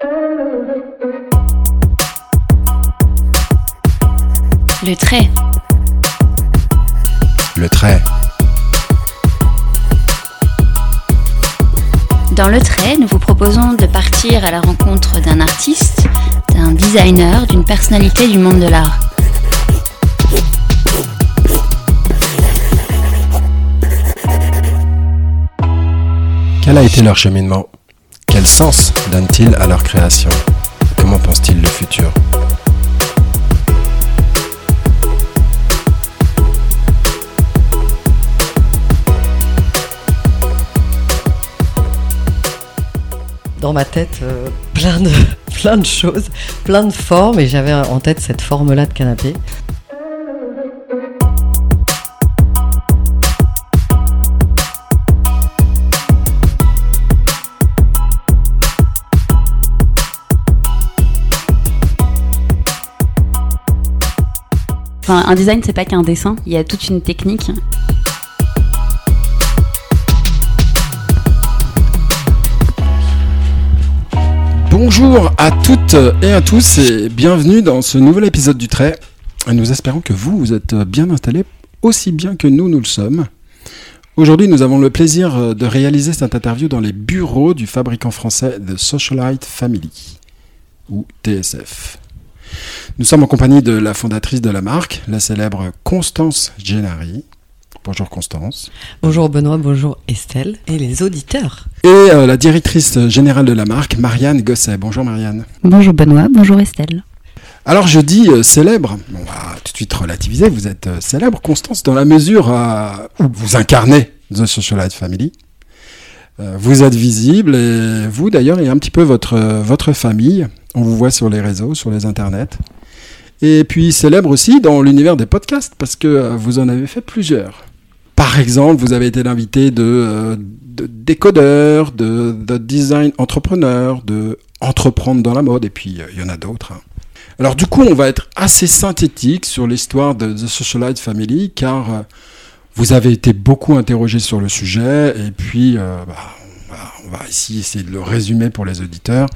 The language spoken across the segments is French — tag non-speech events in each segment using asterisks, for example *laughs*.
Le trait. Le trait. Dans le trait, nous vous proposons de partir à la rencontre d'un artiste, d'un designer, d'une personnalité du monde de l'art. Quel a été leur cheminement? Quel sens donnent-ils à leur création? Comment pensent-ils le futur? Dans ma tête euh, plein, de, *laughs* plein de choses, plein de formes, et j'avais en tête cette forme-là de canapé. Un design, c'est pas qu'un dessin, il y a toute une technique. Bonjour à toutes et à tous et bienvenue dans ce nouvel épisode du Trait. Nous espérons que vous, vous êtes bien installés aussi bien que nous, nous le sommes. Aujourd'hui, nous avons le plaisir de réaliser cette interview dans les bureaux du fabricant français The Socialite Family, ou TSF. Nous sommes en compagnie de la fondatrice de la marque, la célèbre Constance Gennari. Bonjour Constance. Bonjour Benoît, bonjour Estelle et les auditeurs. Et euh, la directrice générale de la marque, Marianne Gosset. Bonjour Marianne. Bonjour Benoît, bonjour Estelle. Alors je dis euh, célèbre, on va tout de suite relativiser, vous êtes euh, célèbre Constance dans la mesure euh, où vous incarnez The Socialite Family. Euh, vous êtes visible et vous d'ailleurs et un petit peu votre, votre famille, on vous voit sur les réseaux, sur les internets. Et puis célèbre aussi dans l'univers des podcasts parce que euh, vous en avez fait plusieurs. Par exemple, vous avez été l'invité de, euh, de décodeurs, de, de design entrepreneur, de entreprendre dans la mode, et puis euh, il y en a d'autres. hein. Alors du coup, on va être assez synthétique sur l'histoire de The Socialite Family, car vous avez été beaucoup interrogé sur le sujet, et puis bah, on, va, on va ici essayer de le résumer pour les auditeurs,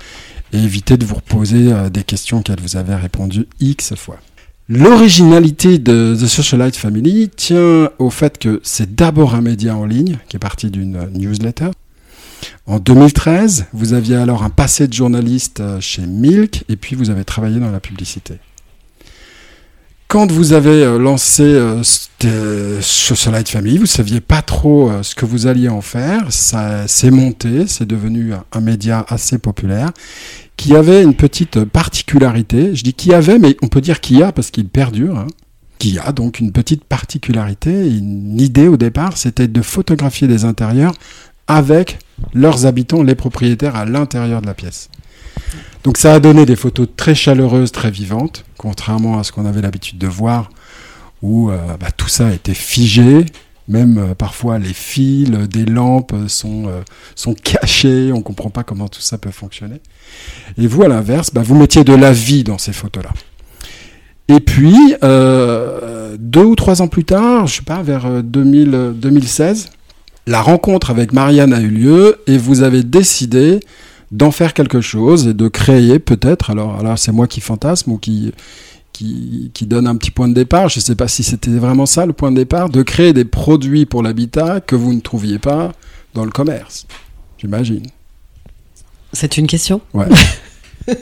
et éviter de vous reposer euh, des questions auxquelles vous avez répondu X fois. L'originalité de The Socialite Family tient au fait que c'est d'abord un média en ligne qui est parti d'une newsletter. En 2013, vous aviez alors un passé de journaliste euh, chez Milk et puis vous avez travaillé dans la publicité. Quand vous avez euh, lancé euh, Socialite Family, vous saviez pas trop ce que vous alliez en faire. Ça s'est monté, c'est devenu un média assez populaire qui avait une petite particularité. Je dis qui avait, mais on peut dire qui a parce qu'il perdure. hein. Qui a donc une petite particularité, une idée au départ, c'était de photographier des intérieurs avec leurs habitants, les propriétaires à l'intérieur de la pièce. Donc ça a donné des photos très chaleureuses, très vivantes, contrairement à ce qu'on avait l'habitude de voir, où euh, bah, tout ça était figé, même euh, parfois les fils des lampes sont, euh, sont cachés, on ne comprend pas comment tout ça peut fonctionner. Et vous, à l'inverse, bah, vous mettiez de la vie dans ces photos-là. Et puis, euh, deux ou trois ans plus tard, je sais pas, vers euh, 2000, euh, 2016, la rencontre avec Marianne a eu lieu et vous avez décidé d'en faire quelque chose et de créer peut-être, alors là c'est moi qui fantasme ou qui, qui, qui donne un petit point de départ, je ne sais pas si c'était vraiment ça le point de départ, de créer des produits pour l'habitat que vous ne trouviez pas dans le commerce, j'imagine. C'est une question Ouais. *laughs*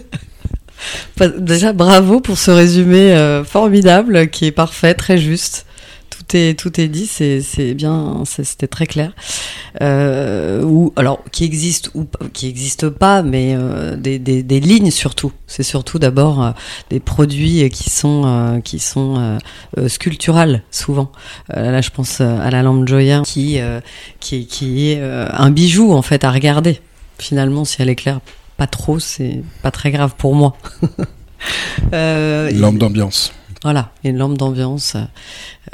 Déjà, bravo pour ce résumé euh, formidable qui est parfait, très juste. Tout est, dit, c'est bien, c'est- c'était très clair. Euh, ou alors qui existe ou qui existe pas, mais euh, des, lignes surtout. C'est surtout d'abord euh, des produits qui sont qui sont sculpturales souvent. Là, je pense à la lampe Joya qui qui est un bijou en fait à regarder. Finalement, si elle éclaire pas trop, c'est pas très grave pour moi. *laughs* Lampe d'ambiance. Voilà, une lampe d'ambiance.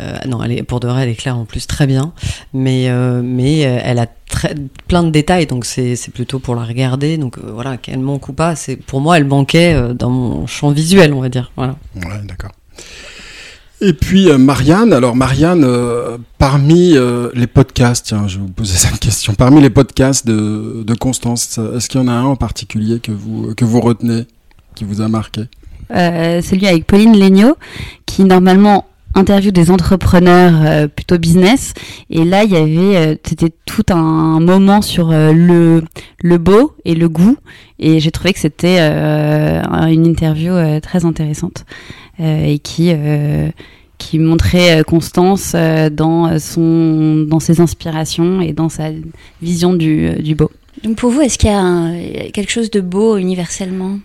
Euh, non, elle est, pour de vrai, elle éclaire en plus très bien, mais euh, mais euh, elle a plein de détails, donc c'est plutôt pour la regarder. Donc euh, voilà, qu'elle manque ou pas, pour moi, elle manquait euh, dans mon champ visuel, on va dire. Voilà. Ouais, d'accord. Et puis euh, Marianne, alors Marianne, euh, parmi euh, les podcasts, tiens, je vais vous poser *laughs* cette question, parmi les podcasts de, de Constance, est-ce qu'il y en a un en particulier que vous, que vous retenez, qui vous a marqué? Euh, Celui avec Pauline Legnaud, qui normalement interview des entrepreneurs euh, plutôt business. Et là il y avait euh, c'était tout un moment sur le le beau et le goût. Et j'ai trouvé que c'était une interview très intéressante et qui qui montrait Constance dans son dans ses inspirations et dans sa vision du, du beau. Donc pour vous, est-ce qu'il y a quelque chose de beau universellement?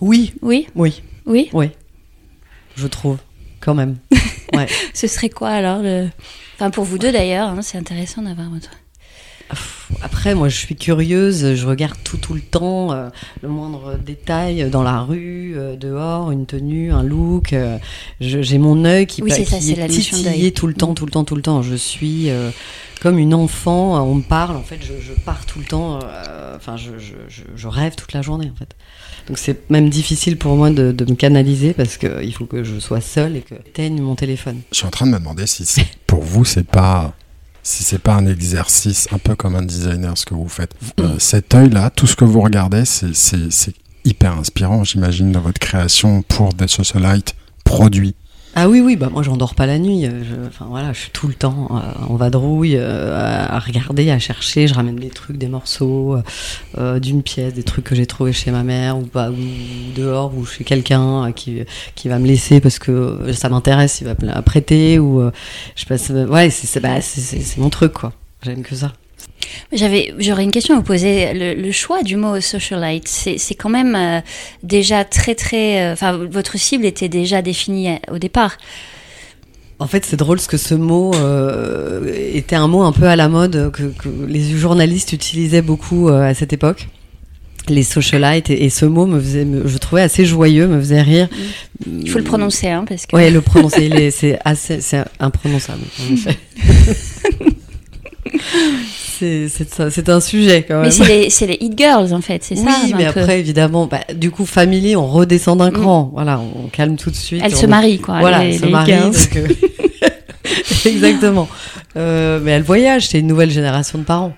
Oui, Oui, oui, oui. oui. Je trouve, quand même. *laughs* Ce serait quoi alors le... Enfin pour vous deux d'ailleurs, hein, c'est intéressant d'avoir votre. Après, moi, je suis curieuse, je regarde tout tout le temps, euh, le moindre détail dans la rue, euh, dehors, une tenue, un look. euh, J'ai mon œil qui, Oui, c'est ça, qui est titillé d'œil. tout le temps, tout le temps, tout le temps. Je suis euh, comme une enfant. On me parle, en fait, je, je pars tout le temps. euh, Enfin, je, je rêve toute la journée, en fait. Donc c'est même difficile pour moi de, de me canaliser parce que il faut que je sois seule et que j'éteigne mon téléphone. Je suis en train de me demander si pour vous c'est pas si c'est pas un exercice un peu comme un designer ce que vous faites. Euh, cet œil-là, tout ce que vous regardez, c'est- c'est c'est hyper inspirant, j'imagine, dans votre création pour des socialites produits. Ah oui, oui, bah moi j'en dors pas la nuit. euh, je- Enfin voilà, je suis tout le temps euh, en vadrouille, euh, à, regarder, à chercher. Je ramène des trucs, des morceaux euh, euh, d'une pièce, des trucs que j'ai trouvés chez ma mère ou, pas, ou dehors ou chez quelqu'un qui, qui va me laisser parce que ça m'intéresse, il va me la prêter ou je passe. ouais, c'est bah, mon truc quoi. J'aime que ça. J'avais, j'aurais une question à vous poser. Le, le choix du mot socialite, c'est, quand même euh, déjà très très. euh, Enfin, votre cible était déjà définie euh, au départ. En fait, c'est drôle parce que ce mot euh, était un mot un peu à la mode que, que les journalistes utilisaient beaucoup à cette époque. Les socialites et, et ce mot me faisait, me- je trouvais assez joyeux, me faisait rire. Il faut le prononcer, hein, parce que. Ouais, le prononcer, c'est assez, c'est imprononçable. En effet. *laughs* c'est, un sujet quand même. Mais c'est les, les hit girls en fait, c'est oui, ça. mais donc, euh, après, évidemment, bah, du coup, family, on redescend d'un cran. Voilà, on calme tout de suite. elles on se marient quoi. Voilà, les, elle se les marie. girls. donc, euh, *laughs* Exactement. Euh, mais elle voyage, c'est une nouvelle génération de parents.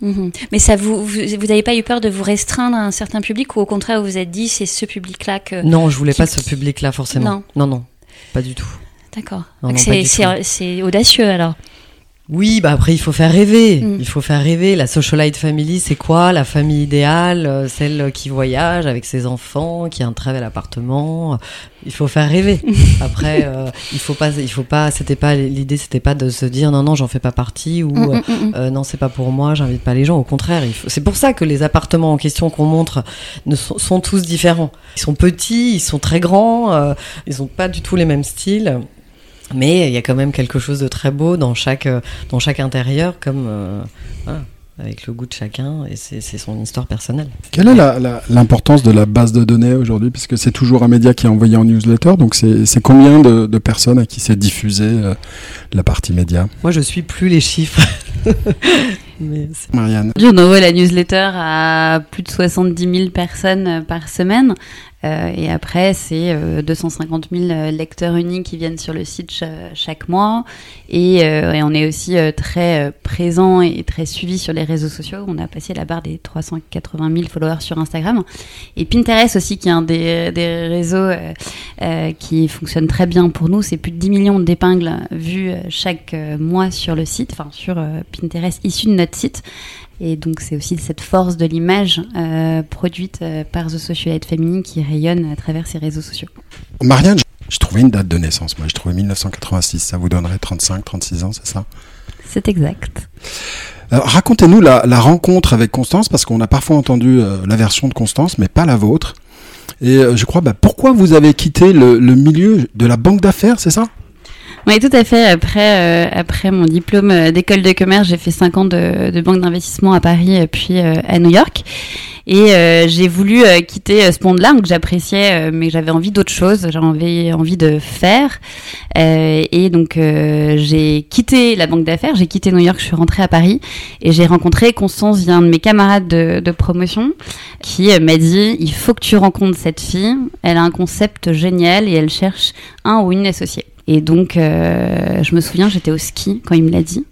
Mhm. Mais ça vous, vous, n'avez pas eu peur de vous restreindre à un certain public ou au contraire vous vous êtes dit c'est ce public-là que. Non, je voulais qui- pas ce public-là forcément. Non. non, non, pas du tout. D'accord. C'est audacieux alors. Oui, bah après il faut faire rêver. Mm. Il faut faire rêver. La socialite family, c'est quoi? La famille idéale, euh, celle qui voyage avec ses enfants, qui a un très bel appartement. Il faut faire rêver. *laughs* Après, euh, il faut pas, il faut pas. C'était pas l'idée, c'était pas de se dire non non, j'en fais pas partie ou Mm, mm, euh, non c'est pas pour moi, j'invite pas les gens. Au contraire, il faut- c'est pour ça que les appartements en question qu'on montre ne sont, sont tous différents. Ils sont petits, ils sont très grands, euh, ils ont pas du tout les mêmes styles. Mais il y a quand même quelque chose de très beau dans chaque, euh, dans chaque intérieur, comme euh, voilà, avec le goût de chacun, et c'est son histoire personnelle. Quelle est l'importance de la base de données aujourd'hui? Puisque c'est toujours un média qui est envoyé en newsletter, donc c'est combien de, de personnes à qui c'est diffusé euh, la partie média? Moi, je suis plus les chiffres. *laughs* Mais Marianne on envoie la newsletter à plus de 70 000 personnes euh, par semaine. Euh, et après, c'est euh, 250 000 euh, lecteurs uniques qui viennent sur le site cha- chaque mois. Et, euh, on est aussi euh, très euh, présent et très suivi sur les réseaux sociaux. On a passé la barre des 380 000 followers sur Instagram. Et Pinterest aussi, qui est un des, des réseaux euh, euh, qui fonctionne très bien pour nous. C'est plus de 10 millions d'épingles vues euh, chaque euh, mois sur le site, enfin sur euh, Pinterest issu de notre site. Et donc c'est aussi cette force de l'image euh, produite euh, par The Socialite Féminine qui rayonne à travers ces réseaux sociaux. Marianne, je, trouvais une date de naissance, moi je trouvais 1986, ça vous donnerait 35, 36 ans, c'est ça? C'est exact. Alors, Racontez-nous la, la rencontre avec Constance, parce qu'on a parfois entendu euh, la version de Constance, mais pas la vôtre. Et euh, je crois, bah, pourquoi vous avez quitté le, le milieu de la banque d'affaires, c'est ça? Oui, tout à fait. Après, euh, après mon diplôme euh, d'école de commerce, j'ai fait 5 ans de, de banque d'investissement à Paris euh, puis euh, à New York. Et euh, j'ai voulu euh, quitter ce monde-là, que j'appréciais, mais j'avais envie d'autre chose, j'avais envie de faire. Et donc, j'ai quitté la banque d'affaires, j'ai quitté New York, je suis rentrée à Paris et j'ai rencontré Constance, un de mes camarades de, de promotion, qui m'a dit il faut que tu rencontres cette fille, elle a un concept génial et elle cherche un ou une associée. Et donc, euh, je me souviens, j'étais au ski quand il me l'a dit.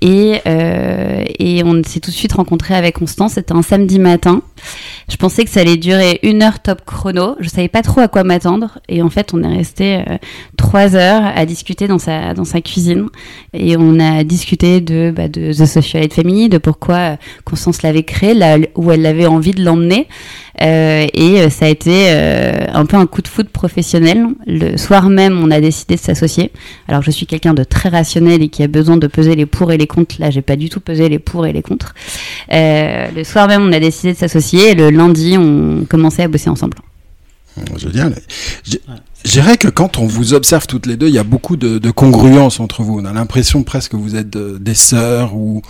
Et, euh, et on s'est tout de suite rencontrés avec Constance. C'était un samedi matin. Je pensais que ça allait durer une heure top chrono. Je savais pas trop à quoi m'attendre. Et en fait, on est resté euh, trois heures à discuter dans sa, dans sa cuisine. Et on a discuté de, bah, de The Socialite Family, de pourquoi euh, Constance l'avait créé, là où elle avait envie de l'emmener. Euh, et euh, ça a été euh, un peu un coup de foudre professionnel. Le soir même, on a décidé de s'associer. Alors, je suis quelqu'un de très rationnel et qui a besoin de peser les pour et les contre. Là, j'ai pas du tout pesé les pour et les contre. Euh, le soir même, on a décidé de s'associer. Et le lundi, on commençait à bosser ensemble. Génial. Je je dirais que quand on vous observe toutes les deux, il y a beaucoup de, de congruence entre vous. On a l'impression presque que vous êtes euh, des sœurs ou,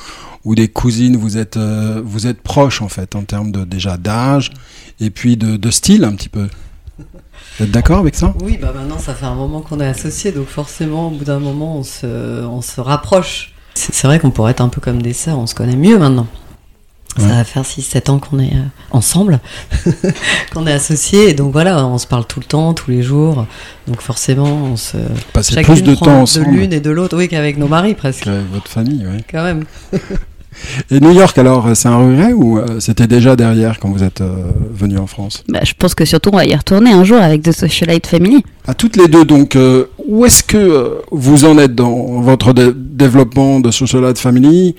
ou des cousines. Vous êtes, euh, vous êtes proches en fait en termes de déjà d'âge et puis de, de style un petit peu. Vous êtes d'accord avec ça? Oui, bah maintenant ça fait un moment qu'on est associés, donc forcément au bout d'un moment on se, on se rapproche. C'est vrai qu'on pourrait être un peu comme des sœurs, on se connaît mieux maintenant. Ça Ouais. va faire 6-7 ans qu'on est euh, ensemble, *laughs* qu'on est associés, et donc voilà, on se parle tout le temps, tous les jours, donc forcément on se... Passer plus de temps de ensemble l'une et de l'autre, oui, qu'avec nos maris presque, qu'avec votre famille. Ouais. quand même. *laughs* Et New York alors, c'est un regret ou euh, c'était déjà derrière quand vous êtes euh, venu en France? Bah, je pense que surtout, on va y retourner un jour avec The Socialite Family. À toutes les deux, donc, euh, où est-ce que euh, vous en êtes dans votre dé- développement de Socialite Family?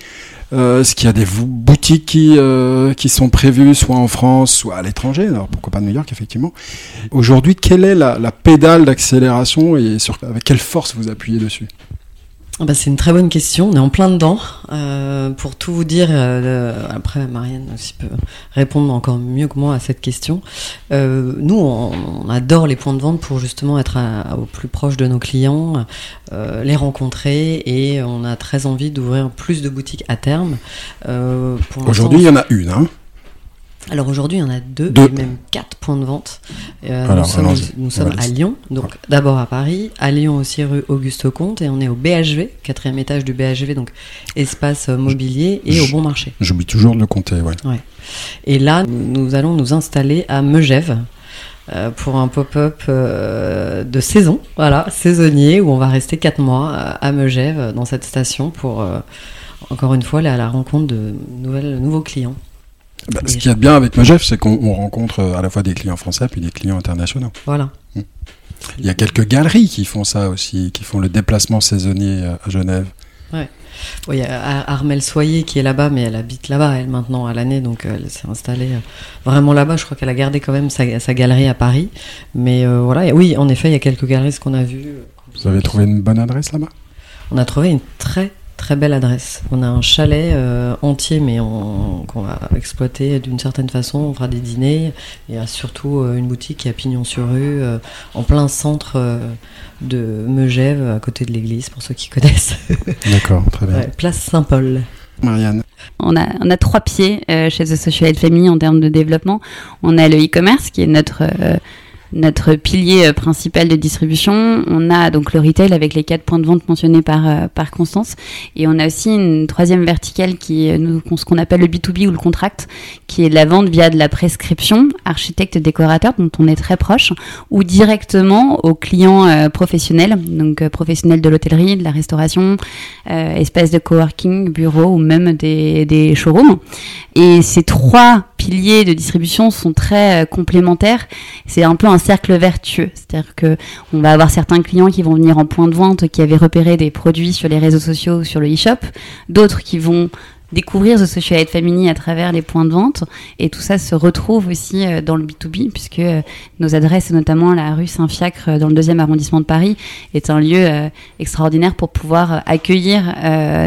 Est-ce qu'il y a des boutiques qui, euh, qui sont prévues, soit en France, soit à l'étranger Alors, pourquoi pas New York, effectivement. Aujourd'hui, quelle est la, pédale d'accélération et avec quelle force vous appuyez dessus? Bah, c'est une très bonne question, on est en plein dedans. Euh, pour tout vous dire, euh, après Marianne aussi peut répondre encore mieux que moi à cette question. Euh, nous, on, adore les points de vente pour justement être au plus proche de nos clients, euh, les rencontrer et on a très envie d'ouvrir plus de boutiques à terme. Euh, Aujourd'hui, il y en a une. Hein alors aujourd'hui, il y en a deux, Deux. et même quatre points de vente. Euh, Alors, nous sommes, nous à. Lyon, donc d'abord à Paris, à Lyon aussi rue Auguste Comte, et on est au BHV, quatrième étage du BHV, donc espace euh, mobilier et au bon marché. J'oublie toujours de le compter, ouais. Et là, nous, allons nous installer à Megève. euh, pour un pop-up euh, de saison, voilà, saisonnier, où on va rester quatre mois à, à Megève, dans cette station, pour, encore une fois, aller à la rencontre de nouvelles, nouveaux clients. Bah, ce qu'il y a de bien avec Megef, c'est qu'on on rencontre euh, à la fois des clients français puis des clients internationaux. Voilà. Il y a quelques galeries qui font ça aussi, qui font le déplacement saisonnier euh, à Genève. Bon, Il y a Ar- Armel Soyer qui est là-bas, mais elle habite là-bas, elle, maintenant, à l'année, donc euh, elle s'est installée vraiment là-bas. Je crois qu'elle a gardé quand même sa, sa galerie à Paris. Mais euh, voilà, oui, en effet, il y a quelques galeries, ce qu'on a vu. euh, Vous avez trouvé une bonne adresse là-bas? On a trouvé une très très belle adresse. On a un chalet euh, entier, mais on- qu'on va exploiter d'une certaine façon. On fera des dîners. Il y a surtout euh, une boutique qui est à Pignon sur rue, euh, en plein centre euh, de Megève, à côté de l'église, pour ceux qui *laughs* connaissent. D'accord, très bien. Ouais, place Saint-Paul. Marianne On a, on a trois pieds euh, chez The Socialite Family en termes de développement. On a le e-commerce qui est notre, euh, notre pilier euh, principal de distribution. On a donc le retail avec les quatre points de vente mentionnés par, euh, par Constance. Et on a aussi une troisième verticale qui est nous, ce qu'on appelle le B2B ou le contract, qui est la vente via de la prescription, architecte et décorateur, dont on est très proche, ou directement aux clients euh, professionnels, donc euh, professionnels de l'hôtellerie, de la restauration, euh, espaces de coworking, bureaux ou même des, des showrooms. Et ces trois piliers de distribution sont très euh, complémentaires. C'est un peu un cercle vertueux. C'est-à-dire que on va avoir certains clients qui vont venir en point de vente, qui avaient repéré des produits sur les réseaux sociaux ou sur le e-shop, d'autres qui vont découvrir The Socialite Family à travers les points de vente. Et tout ça se retrouve aussi euh, dans le B2B, puisque euh, nos adresses, notamment la rue Saint-Fiacre euh, dans le deuxième arrondissement de Paris, est un lieu extraordinaire pour pouvoir accueillir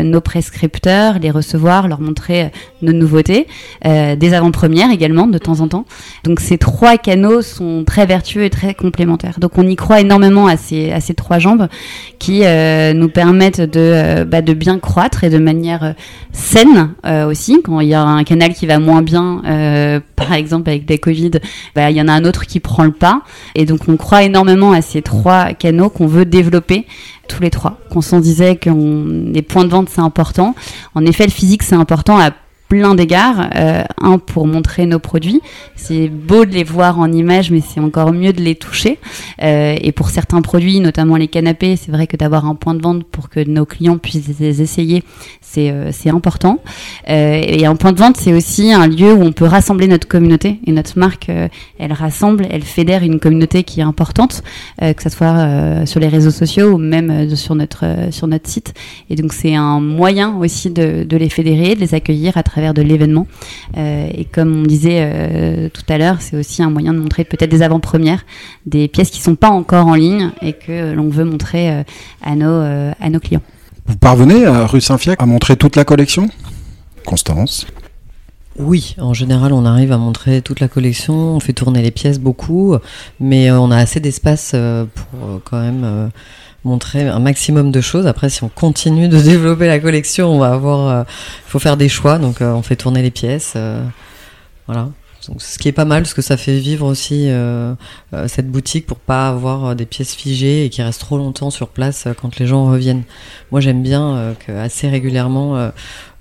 nos prescripteurs, les recevoir, leur montrer nos nouveautés, des avant-premières également de temps en temps. Donc ces trois canaux sont très vertueux et très complémentaires. Donc on y croit énormément à ces, à ces trois jambes qui nous permettent de, bah, de bien croître et de manière saine euh, aussi. Quand il y a un canal qui va moins bien, euh, *laughs* par exemple avec des Covid, bah, il y en a un autre qui prend le pas. Et donc on croit énormément à ces trois canaux qu'on veut développer tous les trois. Qu'on s'en disait que les points de vente c'est important. En effet, le physique c'est important à plein d'égards. Euh, un, pour montrer nos produits. C'est beau de les voir en image, mais c'est encore mieux de les toucher. Euh, et pour certains produits, notamment les canapés, c'est vrai que d'avoir un point de vente pour que nos clients puissent les essayer, c'est euh, important. Euh, et un point de vente, c'est aussi un lieu où on peut rassembler notre communauté. Et notre marque, euh, elle rassemble, elle fédère une communauté qui est importante, euh, que ce soit sur les réseaux sociaux ou même sur, notre, sur notre site. Et donc c'est un moyen aussi de, de les fédérer, de les accueillir à travers de l'événement. Euh, et comme on disait euh, tout à l'heure, c'est aussi un moyen de montrer peut-être des avant-premières, des pièces qui sont pas encore en ligne et que l'on veut montrer euh, à, nos, à nos clients. Vous parvenez à rue Saint-Fiacre à montrer toute la collection? Constance? Oui, en général, on arrive à montrer toute la collection, on fait tourner les pièces beaucoup, mais on a assez d'espace pour quand même montrer un maximum de choses. Après, si on continue de *laughs* développer la collection, on va avoir, il euh, faut faire des choix. Donc, euh, on fait tourner les pièces. Euh, voilà. Donc, ce qui est pas mal, parce que ça fait vivre aussi cette boutique pour pas avoir des pièces figées et qui restent trop longtemps sur place quand les gens reviennent. Moi, j'aime bien que assez régulièrement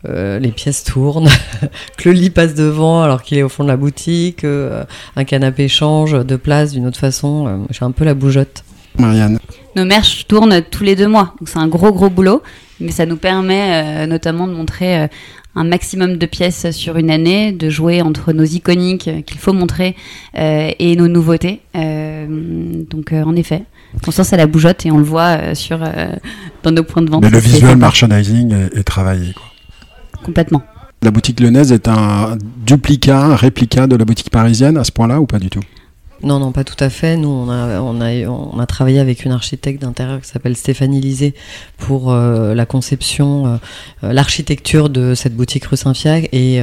les pièces tournent, *laughs* que le lit passe devant alors qu'il est au fond de la boutique, un canapé change de place d'une autre façon. J'ai un peu la bougeotte. Marianne Nos merch tournent tous les deux mois, donc c'est un gros gros boulot, mais ça nous permet euh, notamment de montrer euh, un maximum de pièces sur une année, de jouer entre nos iconiques qu'il faut montrer euh, et nos nouveautés. donc en effet, Constance à la bougeotte et on le voit sur dans nos points de vente. Mais le visual merchandising est, travaillé. Quoi. Complètement. La boutique lyonnaise est un duplicat, un réplica de la boutique parisienne à ce point-là ou pas du tout? Non, non, pas tout à fait. Nous, on a, on a, on a travaillé avec une architecte d'intérieur qui s'appelle Stéphanie Lisée pour euh, la conception, euh, euh, l'architecture de cette boutique rue Saint-Fiacre. Et,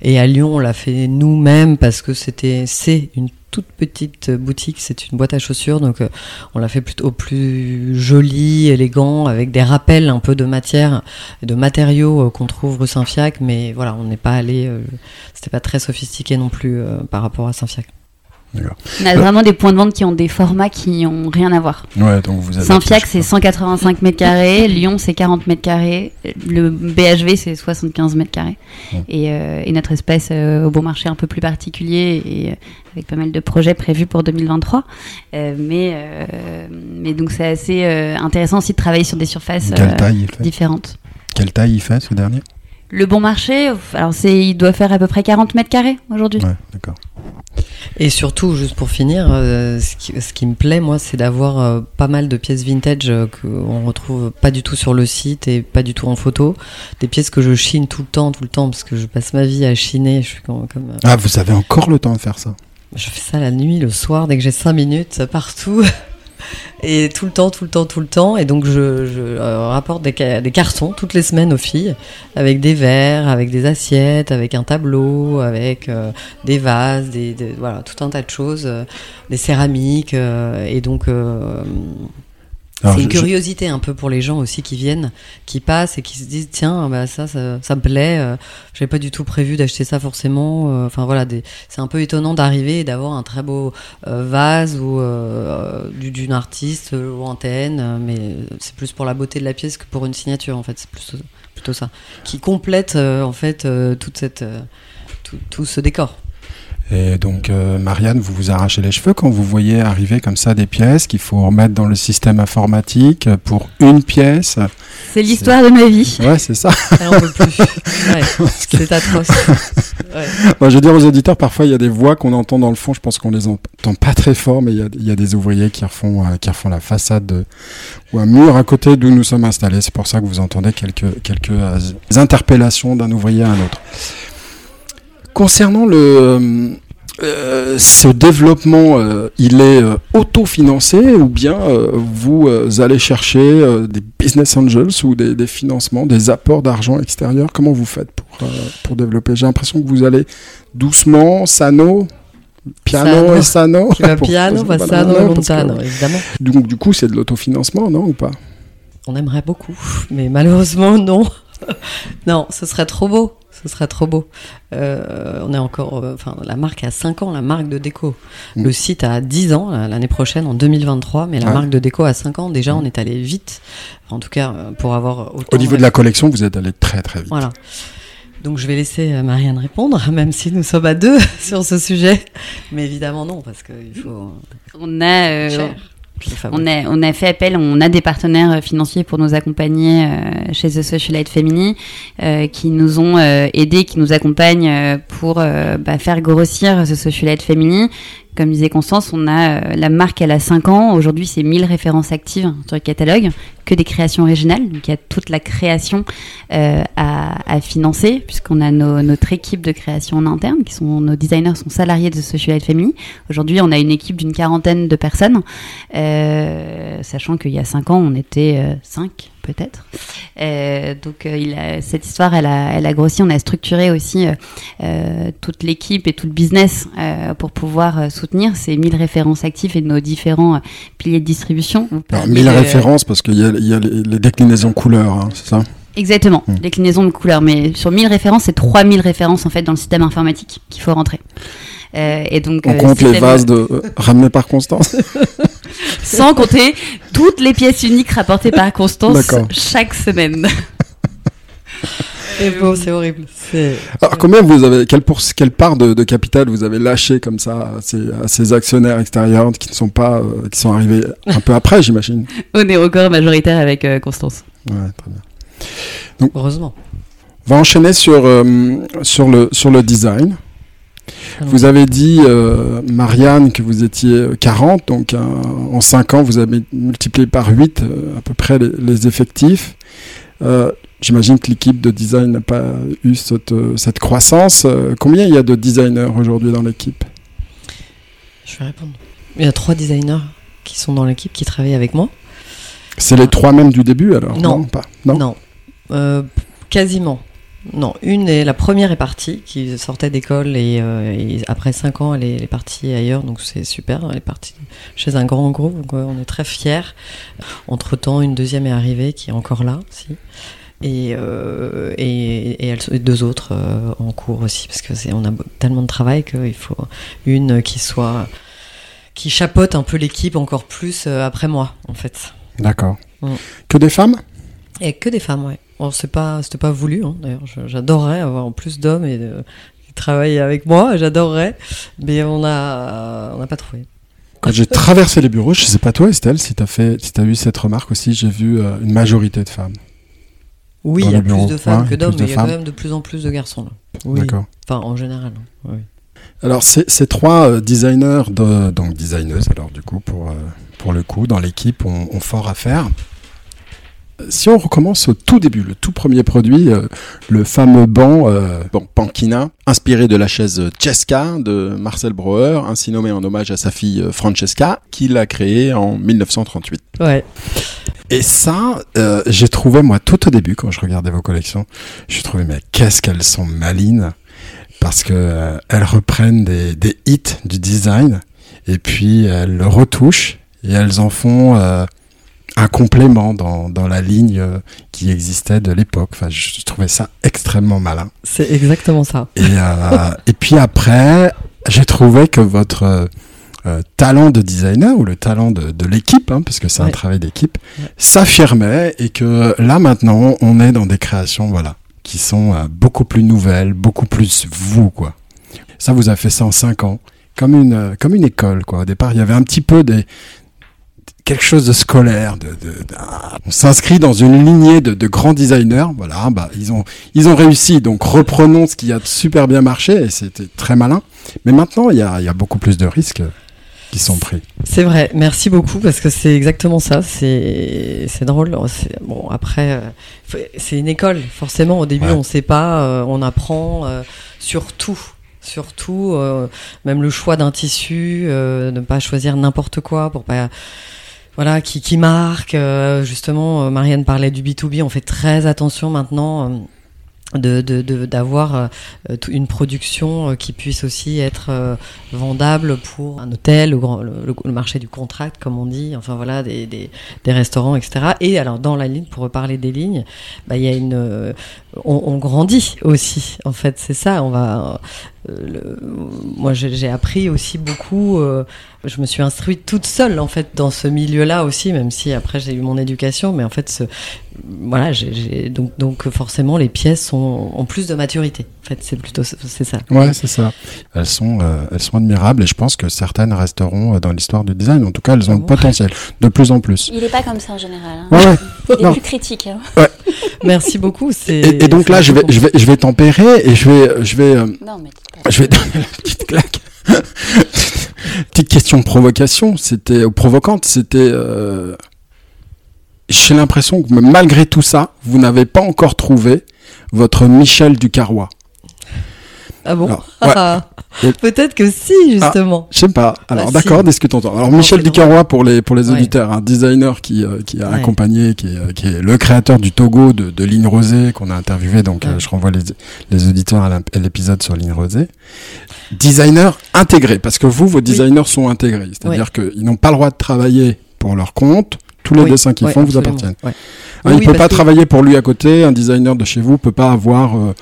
et à Lyon, on l'a fait nous-mêmes parce que c'était, c'est une toute petite boutique, c'est une boîte à chaussures, donc on l'a fait plutôt plus joli, élégant, avec des rappels un peu de matière, de matériaux qu'on trouve rue Saint-Fiacre, mais voilà, on n'est pas allé, c'était pas très sophistiqué non plus par rapport à Saint-Fiacre. On a vraiment des points de vente qui ont des formats qui n'ont rien à voir. Saint-Fiac, c'est 185 mètres carrés. Lyon, c'est 40 mètres carrés. Le BHV, c'est 75 mètres carrés. Euh, et, notre espèce euh, au bon marché un peu plus particulier et euh, avec pas mal de projets prévus pour 2023. mais, mais donc, c'est assez intéressant aussi de travailler sur des surfaces différentes. Quelle taille il fait ce dernier? Le bon marché, alors c'est, il doit faire à peu près 40 mètres carrés aujourd'hui. Ouais, d'accord. Et surtout, juste pour finir, euh, ce, qui, ce, qui, me plaît, moi, c'est d'avoir euh, pas mal de pièces vintage euh, qu'on retrouve pas du tout sur le site et pas du tout en photo. Des pièces que je chine tout le temps, tout le temps, parce que je passe ma vie à chiner. Je suis comme, ah, vous avez encore le temps de faire ça Je fais ça la nuit, le soir, dès que j'ai 5 minutes, partout. *laughs* Et tout le temps, tout le temps, tout le temps. Et donc, je, euh, rapporte des, cartons toutes les semaines aux filles, avec des verres, avec des assiettes, avec un tableau, avec euh, des vases, des, voilà, tout un tas de choses, euh, des céramiques. et donc, c'est une curiosité un peu pour les gens aussi qui viennent, qui passent et qui se disent tiens bah ça ça, ça me plaît, euh, j'avais pas du tout prévu d'acheter ça forcément. Euh, enfin voilà, c'est un peu étonnant d'arriver et d'avoir un très beau euh, vase ou d'une artiste ou antenne, mais c'est plus pour la beauté de la pièce que pour une signature en fait. C'est plutôt, plutôt ça qui complète en fait toute cette tout ce décor. Et donc, euh, Marianne, vous vous arrachez les cheveux quand vous voyez arriver comme ça des pièces qu'il faut remettre dans le système informatique pour une pièce. C'est l'histoire de ma vie. Ouais, c'est ça. on peut plus. *laughs* c'est atroce. Moi, je veux dire aux auditeurs, parfois il y a des voix qu'on entend dans le fond. Je pense qu'on les entend pas très fort, mais il y a, il y a des ouvriers qui refont, euh, qui refont la façade de, ou un mur à côté d'où nous sommes installés. C'est pour ça que vous entendez quelques, quelques euh, interpellations d'un ouvrier à un autre. Concernant le, euh, ce développement, euh, il est euh, autofinancé ou bien euh, vous allez chercher des business angels ou des, des financements, des apports d'argent extérieur? Comment vous faites pour, pour développer? J'ai l'impression que vous allez doucement, sano, piano Sano. et sano. *laughs* Piano, va sano, que- lontano, évidemment. Donc du coup, c'est de l'autofinancement, non ou pas? On aimerait beaucoup, mais malheureusement, non. *laughs* non, ce serait trop beau. Ce serait trop beau. Euh, on est encore, euh, enfin, la marque a 5 ans, la marque de déco. Mm. Le site a 10 ans, euh, l'année prochaine, en 2023, mais la Ouais. marque de déco a 5 ans. Déjà, on est allé vite. En tout cas, pour avoir autant. Au niveau de la collection, vous êtes allé très très vite. Voilà. Donc je vais laisser Marianne répondre, *laughs* même si nous sommes à deux *laughs* sur ce sujet. Mais évidemment non, parce qu'il faut On a, euh. On a, on a fait appel, on a des partenaires euh, financiers pour nous accompagner euh, chez The Socialite Family euh, qui nous ont euh, aidés, qui nous accompagnent euh, pour bah, faire grossir The Socialite Family. Comme disait Constance, on a euh, la marque, elle a 5 ans. Aujourd'hui, c'est 1000 références actives sur le catalogue, que des créations originales. Donc, il y a toute la création euh, à, à financer, puisqu'on a nos- notre équipe de création en interne, qui sont nos designers sont salariés de The Socialite Family. Aujourd'hui, on a une équipe d'une quarantaine de personnes, euh, sachant qu'il y a 5 ans, on était 5 peut-être. Euh, donc euh, il a, cette histoire, elle a, elle a grossi. On a structuré aussi euh, toute l'équipe et tout le business pour pouvoir soutenir ces 1000 références actives et nos différents piliers de distribution. Vous Alors, parliez 1000 de- références parce qu'il y a, il y a les, déclinaisons couleurs, hein, c'est ça Exactement, Hmm. déclinaison de couleurs. Mais sur 1000 références, c'est 3000 références en fait dans le système informatique qu'il faut rentrer. Euh, et donc, On euh, compte les vases de, euh, *laughs* ramenés par Constance. sans compter toutes les pièces uniques rapportées par Constance chaque semaine. C'est beau, c'est horrible. Alors, combien vous avez, quelle, pour, quelle part de, de capital vous avez lâché comme ça à ces, à ces actionnaires extérieurs qui ne sont pas, euh, qui sont arrivés un peu après, j'imagine? *laughs* On est encore majoritaire avec euh, Constance. Ouais, très bien. heureusement. On va enchaîner sur, euh, sur, le, sur le design. Vous avez dit, euh, Marianne, que vous étiez 40, donc euh, en 5 ans, vous avez multiplié par 8 euh, à peu près les, les effectifs. J'imagine que l'équipe de design n'a pas eu cette, euh, cette croissance. Euh, combien il y a de designers aujourd'hui dans l'équipe? Je vais répondre. Il y a trois designers qui sont dans l'équipe qui travaillent avec moi. C'est les trois mêmes du début alors? Non. pas Non? Euh, quasiment. Non, une est la première est partie, qui sortait d'école et, euh, et après cinq ans, elle est, elle est partie ailleurs, donc c'est super. Elle est partie chez un grand groupe, donc ouais, on est très fiers. Entre temps, une deuxième est arrivée, qui est encore là, si. Et, euh, et, et, elles, et deux autres euh, en cours aussi, parce que c'est on a tellement de travail qu'il faut une qui soit qui chapeaute un peu l'équipe encore plus euh, après moi, en fait. D'accord. Mm. Que des femmes? Et que des femmes, ouais. Bon, c'est pas, c'était pas voulu, hein, d'ailleurs. J'adorerais avoir plus d'hommes et de, qui travaillent avec moi, j'adorerais. Mais on a, on n'a pas trouvé. Quand j'ai traversé les bureaux, je sais pas toi Estelle, si t'as fait, si t'as eu cette remarque aussi, j'ai vu euh, une majorité de femmes. Oui, il y a plus de femmes ouais, que d'hommes, mais il y a femmes. quand même de plus en plus de garçons, là. Oui. D'accord. Enfin, en général. hein. Oui. Alors ces, ces trois euh, designers, de, donc designeuses, alors du coup pour, euh, pour le coup, dans l'équipe, ont, ont fort à faire. Si on recommence au tout début, le tout premier produit, euh, le fameux banc, euh, banc Pankina, inspiré de la chaise Cesca de Marcel Breuer, ainsi nommé en hommage à sa fille Francesca, qu'il a créé en 1938. Ouais. Et ça, euh, j'ai trouvé, moi, tout au début, quand je regardais vos collections, je trouvais, mais qu'est-ce qu'elles sont malines, parce que euh, elles reprennent des, des hits du design, et puis elles le retouchent, et elles en font euh, un complément dans, dans la ligne euh, qui existait de l'époque. Enfin, je, trouvais ça extrêmement malin. C'est exactement ça. Et, et puis après, j'ai trouvé que votre euh, talent de designer ou le talent de, de l'équipe, hein, parce que c'est un travail d'équipe, Ouais. s'affirmait et que là maintenant, on est dans des créations, voilà, qui sont euh, beaucoup plus nouvelles, beaucoup plus vous, quoi. Ça vous a fait ça en cinq ans, comme une euh, comme une école, quoi. Au départ, il y avait un petit peu des quelque chose de scolaire. De, de, on s'inscrit dans une lignée de, de, grands designers. Voilà, bah ils ont ils ont réussi. Donc reprenons ce qui a super bien marché et c'était très malin. Mais maintenant, il y a, il y a beaucoup plus de risques qui sont pris. C'est vrai, merci beaucoup parce que c'est exactement ça. C'est drôle. Bon après, euh, c'est une école. Forcément, au début, Ouais. on sait pas, euh, on apprend euh, sur tout. Surtout, euh, même le choix d'un tissu, euh, ne pas choisir n'importe quoi pour pas voilà, qui, qui marque. euh, justement, euh, Marianne parlait du B2B. On fait très attention maintenant euh, de de- d'avoir euh, euh, une production euh, qui puisse aussi être vendable pour un hôtel, le, le, marché du contract, comme on dit. Enfin voilà, des, des, restaurants, etc. Et alors dans la ligne, pour reparler des lignes, bah, il y a une, on, on grandit aussi. En fait, c'est ça. On va. euh, le- moi, j'ai appris aussi beaucoup. euh, je me suis instruite toute seule en fait dans ce milieu-là aussi, même si après j'ai eu mon éducation, mais en fait, ce, voilà, j'ai- donc donc forcément les pièces sont, ont plus de maturité. En fait, c'est plutôt c'est ça. Ouais, c'est ça. Elles sont, euh, elles sont admirables et je pense que certaines resteront dans l'histoire du design. En tout cas, elles ont Ah le potentiel de plus en plus. Il est pas comme ça en général. hein. Ouais. Il est Non. plus critique. hein. *laughs* Merci beaucoup. C'est Et, et donc là, je vais, je vais, je vais tempérer et je vais, je vais, euh, Non, mais je vais donner la petite claque. *laughs* petite question de provocation, c'était ou provocante, c'était. Euh, J'ai l'impression que malgré tout ça, vous n'avez pas encore trouvé votre Michel Ducarrois. Ah bon ouais. Ah, Peut-être que si justement. Je sais pas. Alors Bah, d'accord, si. discutons-en. Alors Non, Michel c'est Ducarrois pour les pour les Ouais. auditeurs, un designer qui euh, qui a Ouais. accompagné, qui est, euh, qui est le créateur du Togo de, de Ligne Rosée qu'on a interviewé. Donc euh, je renvoie les les auditeurs à l'épisode sur Ligne Rosée. Designer intégré parce que vous vos designers sont intégrés, c'est-à-dire qu'ils n'ont pas le droit de travailler pour leur compte. Tous les Oui, dessins qu'ils font vous appartiennent. Hein, Oui, il oui, peut pas que- travailler pour lui à côté. Un designer de chez vous peut pas avoir euh,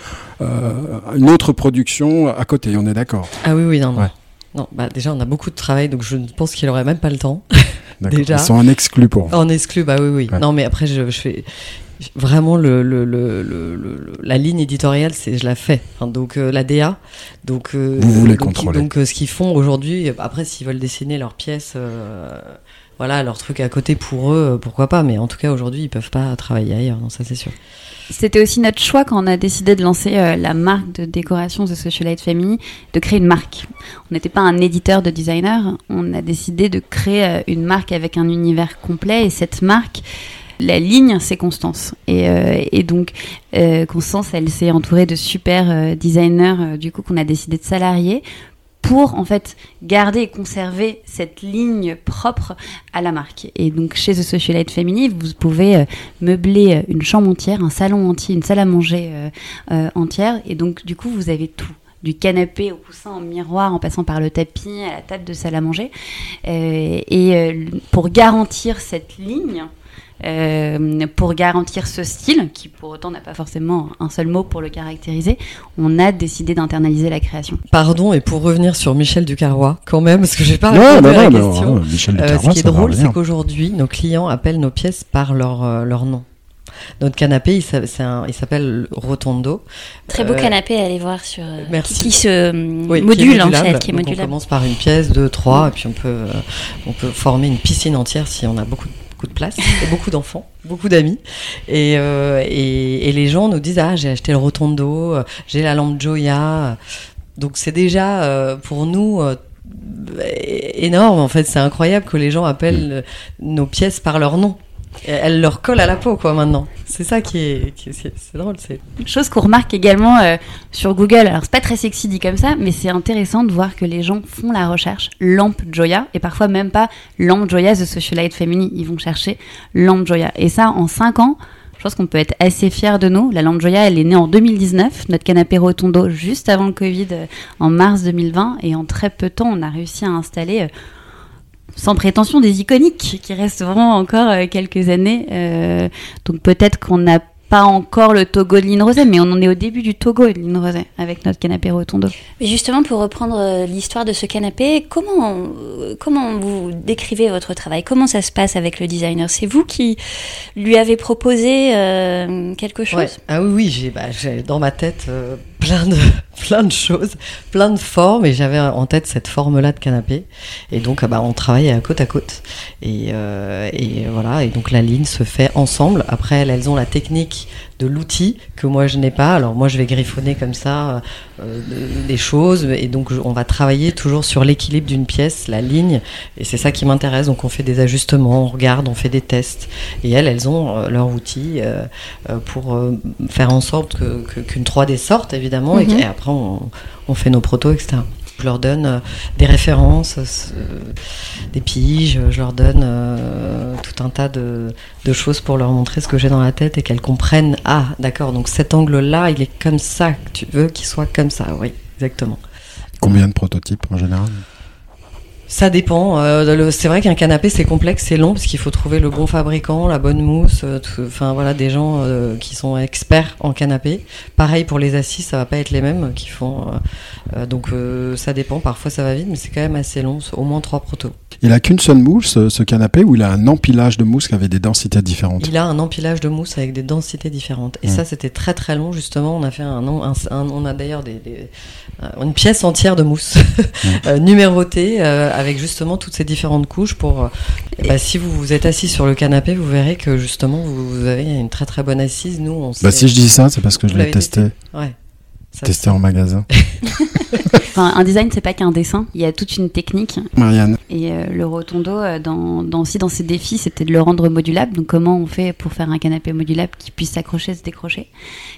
une autre production à côté. On est d'accord. Ah oui, oui, non, non. Ouais. Non, bah déjà on a beaucoup de travail, donc je pense qu'il aurait même pas le temps. *laughs* Déjà. Ils sont en exclu pour vous. En exclu, bah oui, oui. Ouais. Non, mais après, je, je fais vraiment le, le, le, le- le- la ligne éditoriale, c'est je la fais. Enfin, donc euh, la DA, donc euh, Vous voulez donc, contrôler. Donc euh, ce qu'ils font aujourd'hui, euh, après s'ils veulent dessiner leurs pièces, euh, voilà, leur truc à côté pour eux, euh, pourquoi pas. Mais en tout cas aujourd'hui, ils peuvent pas travailler ailleurs. Non, ça c'est sûr. C'était aussi notre choix quand on a décidé de lancer euh, la marque de décoration The Socialite Family, de créer une marque. On n'était pas un éditeur de designer, on a décidé de créer euh, une marque avec un univers complet et cette marque, la ligne, c'est Constance. Et, euh, et donc, euh, Constance, elle s'est entourée de super designers, du coup, qu'on a décidé de salarier pour en fait garder et conserver cette ligne propre à la marque. Et donc chez The Socialite Family, vous pouvez euh, meubler euh, une chambre entière, un salon entier, une salle à manger euh, entière. Et donc, du coup, vous avez tout. Du canapé au coussin en miroir, en passant par le tapis à la table de salle à manger. Et pour garantir cette ligne, euh, pour garantir ce style, qui pour autant n'a pas forcément un seul mot pour le caractériser, on a décidé d'internaliser la création. Pardon, et pour revenir sur Michel Ducarrois, quand même, parce que j'ai pas Non, répondu non, à la non, question. non, Michel Euh, ce qui est drôle, c'est qu'aujourd'hui, nos clients appellent nos pièces par leur, euh, leur nom. Notre canapé, il s'appelle Rotondo. Très beau Euh, canapé à aller voir sur euh, merci. qui, qui se qui module en fait, qui est Donc, On commence par une pièce, deux, trois, et puis on peut, euh, on peut former une piscine entière si on a beaucoup, beaucoup de place, et beaucoup d'enfants, *laughs* beaucoup d'amis. Et, euh, et, et les gens nous disent Ah, j'ai acheté le Rotondo, euh, j'ai la lampe Joya. Donc c'est déjà euh, pour nous. euh, énorme en fait c'est incroyable que les gens appellent euh, nos pièces par leur nom Et elles leur collent à la peau quoi maintenant c'est ça qui est, qui est- c'est c'est drôle c'est Chose qu'on remarque également euh, sur Google. Alors, c'est pas très sexy dit comme ça, mais c'est intéressant de voir que les gens font la recherche lampe Joya et parfois même pas lampe Joya The Socialite Family. Ils vont chercher lampe Joya. Et ça, en 5 ans, je pense qu'on peut être assez fiers de nous. La lampe Joya, elle est née en 2019, notre canapé Rotondo juste avant le Covid, euh, en mars 2020. Et en très peu de temps, on a réussi à installer. euh, sans prétention des iconiques qui restent vraiment encore euh, quelques années. Euh, donc peut-être qu'on n'a pas encore le Togo de Lynn Rosé, mais on en est au début du Togo de Lynn Rosé avec notre canapé rotondo. Mais justement, pour reprendre euh, l'histoire de ce canapé, comment, comment vous décrivez votre travail? Comment ça se passe avec le designer? C'est vous qui lui avez proposé euh, quelque chose? Ouais. Ah oui, oui, j'ai, bah, dans ma tête euh, *laughs* plein de, choses, plein de formes, et j'avais en tête cette forme-là de canapé. Et donc, bah, on travaillait à côte à côte. Et, euh, et voilà, et donc la ligne se fait ensemble. Après, elles ont la technique de l'outil que moi je n'ai pas. Alors moi je vais griffonner comme ça euh, des choses et donc on va travailler toujours sur l'équilibre d'une pièce, la ligne et c'est ça qui m'intéresse. Donc on fait des ajustements, on regarde, on fait des tests et elles, elles ont euh, leur outil euh, euh, pour euh, faire en sorte que- que- qu'une 3D sorte évidemment et, Mhm. et après on, on fait nos protos etc. Je leur donne euh, des références, euh, des piges, je leur donne euh, tout un tas de, de choses pour leur montrer ce que j'ai dans la tête et qu'elles comprennent. Ah, d'accord, donc cet angle-là, il est comme ça tu veux qu'il soit comme ça. Oui, exactement. Combien de prototypes en général? Ça dépend. euh, c'est vrai qu'un canapé c'est complexe, c'est long parce qu'il faut trouver le bon fabricant, la bonne mousse. euh, Enfin voilà, des gens euh, qui sont experts en canapé. Pareil pour les assises, ça va pas être les mêmes qui font. donc ça dépend. Parfois ça va vite, mais c'est quand même assez long. Au moins trois protos. Il a qu'une seule mousse, ce, canapé, ou il a un empilage de mousse qui avait des densités différentes Il a un empilage de mousse avec des densités différentes. Et Mm. ça, c'était très très long, justement. On a fait un, un- un- on a d'ailleurs des, des- euh, une pièce entière de mousse *laughs* euh, numérotée euh, avec justement toutes ces différentes couches pour. bah, si vous vous êtes assis sur le canapé, vous verrez que justement vous, vous avez une très très bonne assise. Nous, on Bah, si je dis ça, c'est parce que je l'ai l'avez testé, Ouais. Ça, testé en magasin. *laughs* Enfin, un design, c'est pas qu'un dessin. Il y a toute une technique. Marianne, Et euh, le rotondo, euh, dans, dans, aussi dans ses défis, c'était de le rendre modulable. Donc, comment on fait pour faire un canapé modulable qui puisse s'accrocher, se décrocher?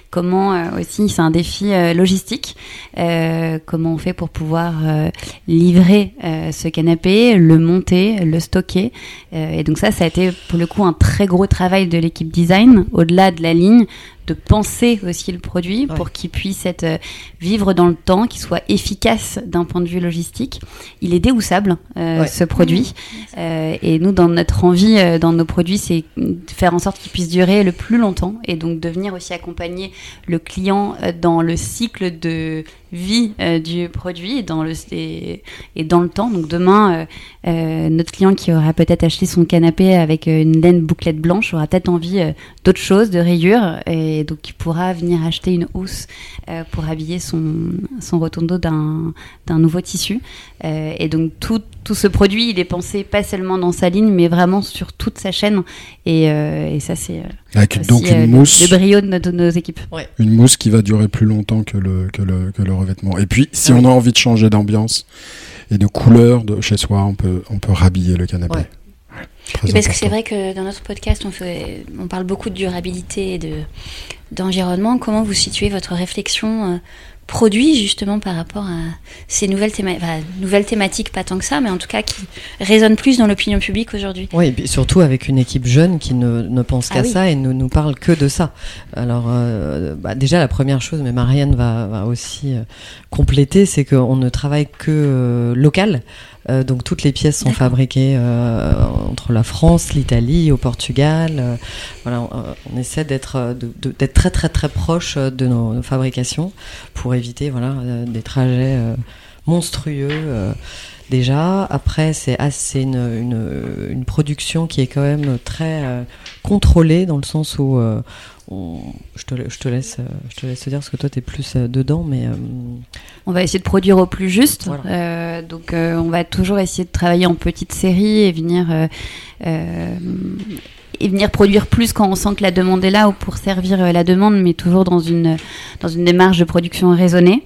Comment euh, aussi, c'est un défi euh, logistique. Euh, comment on fait pour pouvoir euh, livrer euh, ce canapé, le monter, le stocker? Euh, Et donc ça, ça a été pour le coup un très gros travail de l'équipe design, au-delà de la ligne, de penser aussi le produit Ouais. pour qu'il puisse être euh, vivre dans le temps, qu'il soit efficace d'un point de vue logistique. Il est déhoussable, euh, Ouais. ce produit. Euh, et nous, dans notre envie, euh, dans nos produits, c'est de faire en sorte qu'il puisse durer le plus longtemps et donc de venir aussi accompagner le client euh, dans le cycle de vie euh, du produit et dans le, et, et dans le temps. Donc demain, euh, euh, notre client qui aura peut-être acheté son canapé avec une laine bouclette blanche aura peut-être envie euh, d'autre chose, de rayures, et donc il pourra venir acheter une housse euh, pour habiller son, son rotondo d'un d'un nouveau tissu. Euh, et donc tout, tout ce produit, il est pensé pas seulement dans sa ligne, mais vraiment sur toute sa chaîne. Et, euh, et ça, c'est euh, donc une le- mousse, le brio de, nos- de nos équipes. une mousse qui va durer plus longtemps que le, que le, que le revêtement. Et puis, si Ah oui. on a envie de changer d'ambiance et de couleur de chez soi, on peut, on peut rhabiller le canapé. Ouais. Parce que c'est vrai que dans notre podcast, on, fait, on parle beaucoup de durabilité et de, d'environnement. Comment vous situez votre réflexion euh, produit justement par rapport à ces nouvelles, théma- enfin, nouvelles thématiques, pas tant que ça, mais en tout cas qui résonnent plus dans l'opinion publique aujourd'hui Oui, et puis surtout avec une équipe jeune qui ne, ne pense qu'à Ah oui. ça et ne nous parle que de ça. Alors, euh, bah, déjà, la première chose, mais Marianne va, va aussi euh, compléter, c'est qu'on ne travaille que euh, local. Euh, donc, toutes les pièces sont fabriquées euh, entre la France, l'Italie, au Portugal. Euh, voilà, on, on essaie d'être d'être très, très, très proche de nos, nos fabrications pour éviter voilà, des trajets monstrueux. déjà. Après, c'est assez une, une, une production qui est quand même très contrôlée dans le sens où on- je, te, je, te laisse, je te laisse te dire parce que toi, tu es plus euh, dedans, mais euh, On va essayer de produire au plus juste. Voilà. Euh, donc, on va toujours essayer de travailler en petite série et venir et venir produire plus quand on sent que la demande est là ou pour servir euh, la demande, mais toujours dans une dans une démarche de production raisonnée.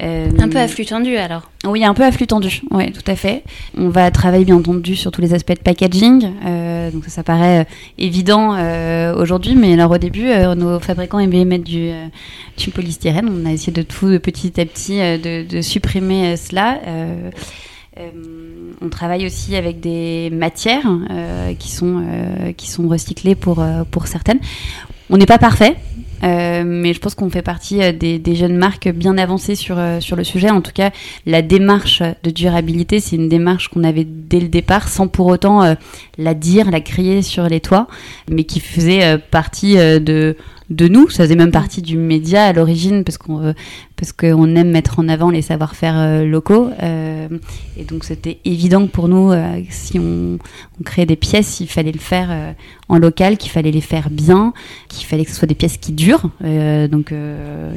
Euh, Un peu à flux tendu alors. Oui, un peu à flux tendu, oui, tout à fait. On va travailler bien entendu sur tous les aspects de packaging, euh, donc ça, ça paraît évident euh, aujourd'hui, mais alors au début, nos fabricants aimaient mettre du, du polystyrène. On a essayé de tout petit à petit de, de supprimer cela. Euh, on travaille aussi avec des matières euh, qui sont euh, qui sont recyclées pour pour certaines. On n'est pas parfait, mais je pense qu'on fait partie des, des jeunes marques bien avancées sur, sur le sujet. En tout cas, la démarche de durabilité, c'est une démarche qu'on avait dès le départ, sans pour autant la dire, la crier sur les toits, mais qui faisait partie de, de nous. Ça faisait même partie du média à l'origine parce qu'on parce qu'on aime mettre en avant les savoir-faire locaux. et donc c'était évident pour nous, si on, on, créait des pièces, il fallait le faire en local, qu'il fallait les faire bien, qu'il fallait que ce soit des pièces qui durent, donc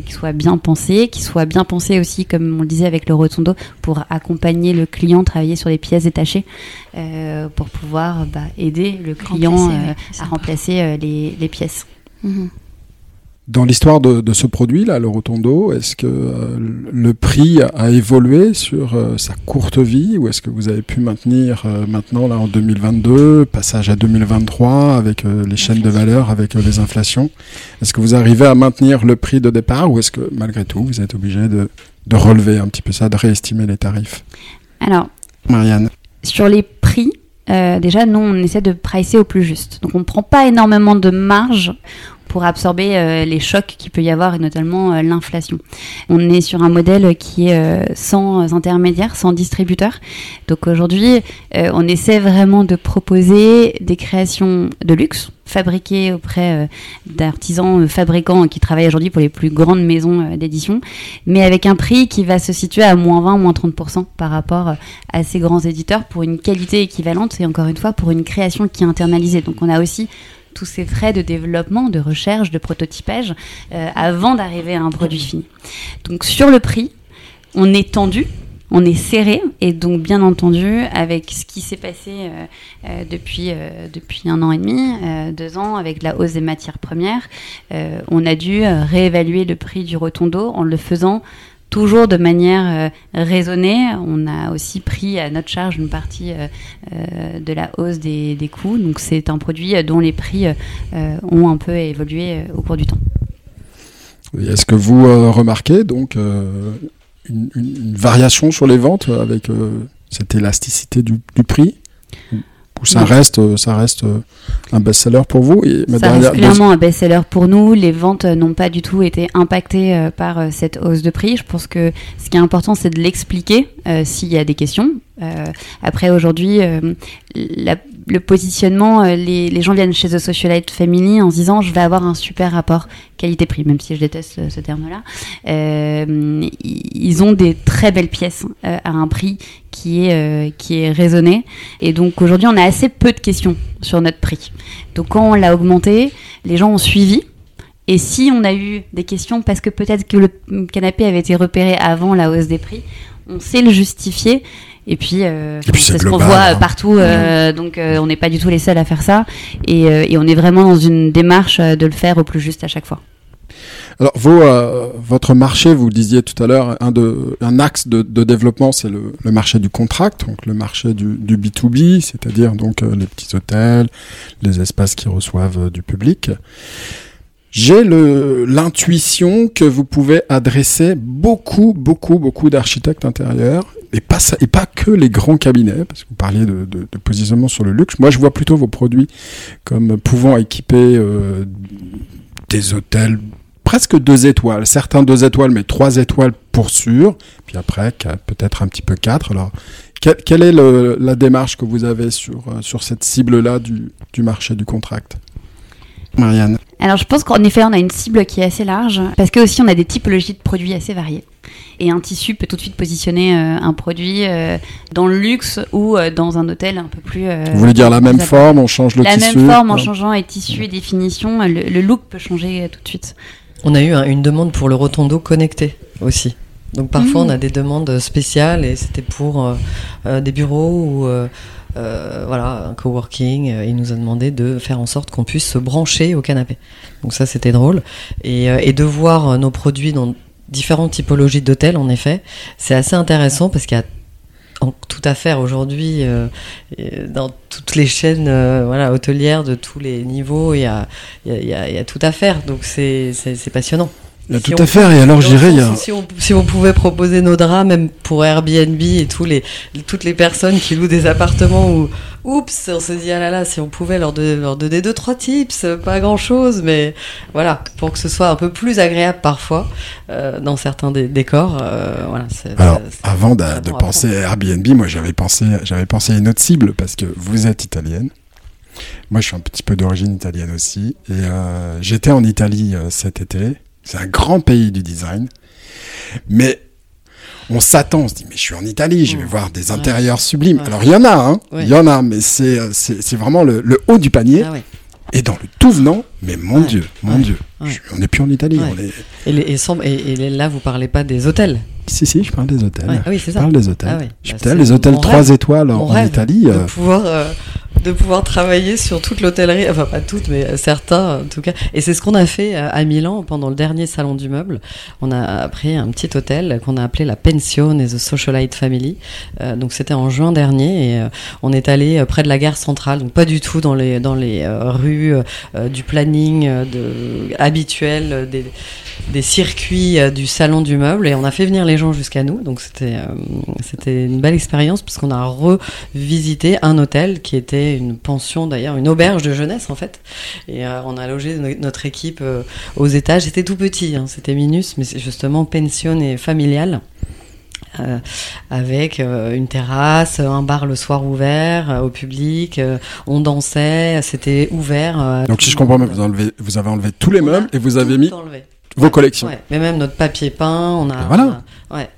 qui soient bien pensées, qui soient bien pensées aussi, comme on le disait avec le rotondo, pour accompagner le client, travailler sur des pièces détachées, pour pouvoir bah, aider le client à remplacer les, les, pièces. Mhm. Dans l'histoire de, ce produit-là, le Rotondo, est-ce que euh, le prix a évolué sur euh, sa courte vie ou est-ce que vous avez pu maintenir euh, maintenant, là, en 2022, passage à 2023 avec les chaînes de valeur, avec les inflations? Est-ce que vous arrivez à maintenir le prix de départ ou est-ce que malgré tout, vous êtes obligé de, de relever un petit peu ça, de réestimer les tarifs? Alors, Marianne. Sur les prix, déjà, nous, on essaie de pricer au plus juste. Donc, on ne prend pas énormément de marge pour absorber euh, les chocs qu'il peut y avoir et notamment euh, l'inflation. On est sur un modèle qui est euh, sans intermédiaire, sans distributeur. Donc aujourd'hui, on essaie vraiment de proposer des créations de luxe fabriquées auprès d'artisans fabricants qui travaillent aujourd'hui pour les plus grandes maisons d'édition, mais avec un prix qui va se situer à moins 20, moins 30% par rapport à ces grands éditeurs pour une qualité équivalente et encore une fois pour une création qui est internalisée. Donc on a aussi tous ces frais de développement, de recherche, de prototypage euh, avant d'arriver à un produit fini. Donc sur le prix, on est tendu, on est serré et donc bien entendu avec ce qui s'est passé euh, euh, depuis depuis un an et demi, deux ans avec la hausse des matières premières, on a dû réévaluer le prix du rotondo en le faisant toujours de manière euh, raisonnée. On a aussi pris à notre charge une partie euh, euh, de la hausse des, coûts. Donc c'est un produit dont les prix ont un peu évolué au cours du temps. Est-ce que vous remarquez donc une, variation sur les ventes avec cette élasticité du prix? Ça reste, euh, ça reste euh, un best-seller pour vous et Ça reste clairement un best-seller pour nous. Les ventes n'ont pas du tout été impactées euh, par cette hausse de prix. Je pense que ce qui est important, c'est de l'expliquer s'il y a des questions. après, aujourd'hui, le positionnement, les, les, gens viennent chez The Socialite Family en se disant je vais avoir un super rapport qualité-prix, même si je déteste ce, terme-là. ils ont des très belles pièces à un prix qui est, euh, qui est raisonné. Et donc aujourd'hui, on a assez peu de questions sur notre prix. Donc quand on l'a augmenté, les gens ont suivi. Et si on a eu des questions parce que peut-être que le canapé avait été repéré avant la hausse des prix, on sait le justifier. Et puis, euh, c'est ce qu'on voit hein. partout. Euh, donc, on n'est pas du tout les seuls à faire ça. Et, et, on est vraiment dans une démarche de le faire au plus juste à chaque fois. Alors, euh, votre marché, vous disiez tout à l'heure, un, axe de, développement, c'est le, marché du contract, donc le marché du, du B2B, c'est-à-dire donc euh, les petits hôtels, les espaces qui reçoivent euh, du public. J'ai l'intuition que vous pouvez adresser beaucoup, beaucoup, beaucoup d'architectes intérieurs et pas, que les grands cabinets, parce que vous parliez de, positionnement sur le luxe. Moi, je vois plutôt vos produits comme pouvant équiper des hôtels presque deux étoiles. Certains deux étoiles, mais trois étoiles pour sûr. Puis après, peut-être un petit peu quatre. Alors, quelle, est la démarche que vous avez sur, euh, sur cette cible-là du, du marché du contract? Marianne Alors, je pense qu'en effet, on a une cible qui est assez large, parce que aussi, on a des typologies de produits assez variés. Et un tissu peut tout de suite positionner euh, un produit euh, dans le luxe ou dans un hôtel un peu plus. Vous voulez dire la même forme, on change le tissu La même forme, en changeant les tissus et définitions, le, le look peut changer tout de suite. On a eu une demande pour le rotondo connecté aussi. Donc parfois on a mmh. des demandes spéciales et c'était pour euh, euh, des bureaux ou euh, voilà un coworking. il nous a demandé de faire en sorte qu'on puisse se brancher au canapé. Donc ça c'était drôle et, et, de voir nos produits dans différentes typologies d'hôtels en effet c'est assez intéressant parce qu'il y a tout à faire aujourd'hui euh, dans toutes les chaînes euh, voilà, hôtelières de tous les niveaux. Il y a, y a tout à faire, donc c'est passionnant. Il y a tout à faire, et alors je dirais. Si, on, si on pouvait proposer nos draps, même pour Airbnb et tous les, toutes les personnes qui louent des appartements où, oups, on se dit, ah là là, si on pouvait leur, donner, leur donner deux, trois tips, pas grand chose, mais voilà, pour que ce soit un peu plus agréable parfois euh, dans certains décors. Euh, voilà, alors, avant de, de penser à Airbnb, moi j'avais pensé, j'avais pensé à une autre cible parce que vous êtes italienne. Moi, je suis un petit peu d'origine italienne aussi. Et euh, j'étais en Italie euh, cet été. C'est un grand pays du design. Mais on s'attend, on se dit, mais je suis en Italie, je vais Mmh. voir des Ouais. intérieurs sublimes. Ouais. Alors, il y en a, hein. Il Ouais. y en a, mais c'est, euh, vraiment le, le haut du panier. Ah. Et dans le tout venant, mais mon. Dieu, mon. Dieu. Je- on n'est plus en Italie. Ouais. On est... Et, les- et sans- et- et là, vous parlez pas des hôtels. Si, si, je parle des hôtels. Ah oui, c'est Je ça. parle des hôtels. Ah ouais. Je Bah, des hôtels mon 3 rêve. étoiles en, Italie. de euh, pouvoir euh, de pouvoir travailler sur toute l'hôtellerie, enfin pas toutes, mais certains en tout cas. Et c'est ce qu'on a fait euh, à Milan pendant le dernier salon du meuble. On a pris un petit hôtel qu'on a appelé la Pensione The Socialite Family. Euh, donc c'était en juin dernier et euh, on est allé près de la gare centrale, donc pas du tout dans les dans les rues du planning habituel des des circuits du salon du meuble et on a fait venir les gens jusqu'à nous. Donc c'était c'était une belle expérience parce qu'on a revisité un hôtel qui était une pension d'ailleurs, une auberge de jeunesse en fait. Et euh, on a logé no- notre équipe euh, aux étages. C'était tout petit, hein, c'était minus, mais c'est justement pension et familial. Euh, avec euh, une terrasse, un bar le soir ouvert euh, au public, on dansait, c'était ouvert. Donc, si je comprends vous, enlevez, vous avez enlevé tous les meubles et vous avez mis enlevé. vos collections. Ouais, mais même notre papier peint, on a. Ben voilà. on a- ouais,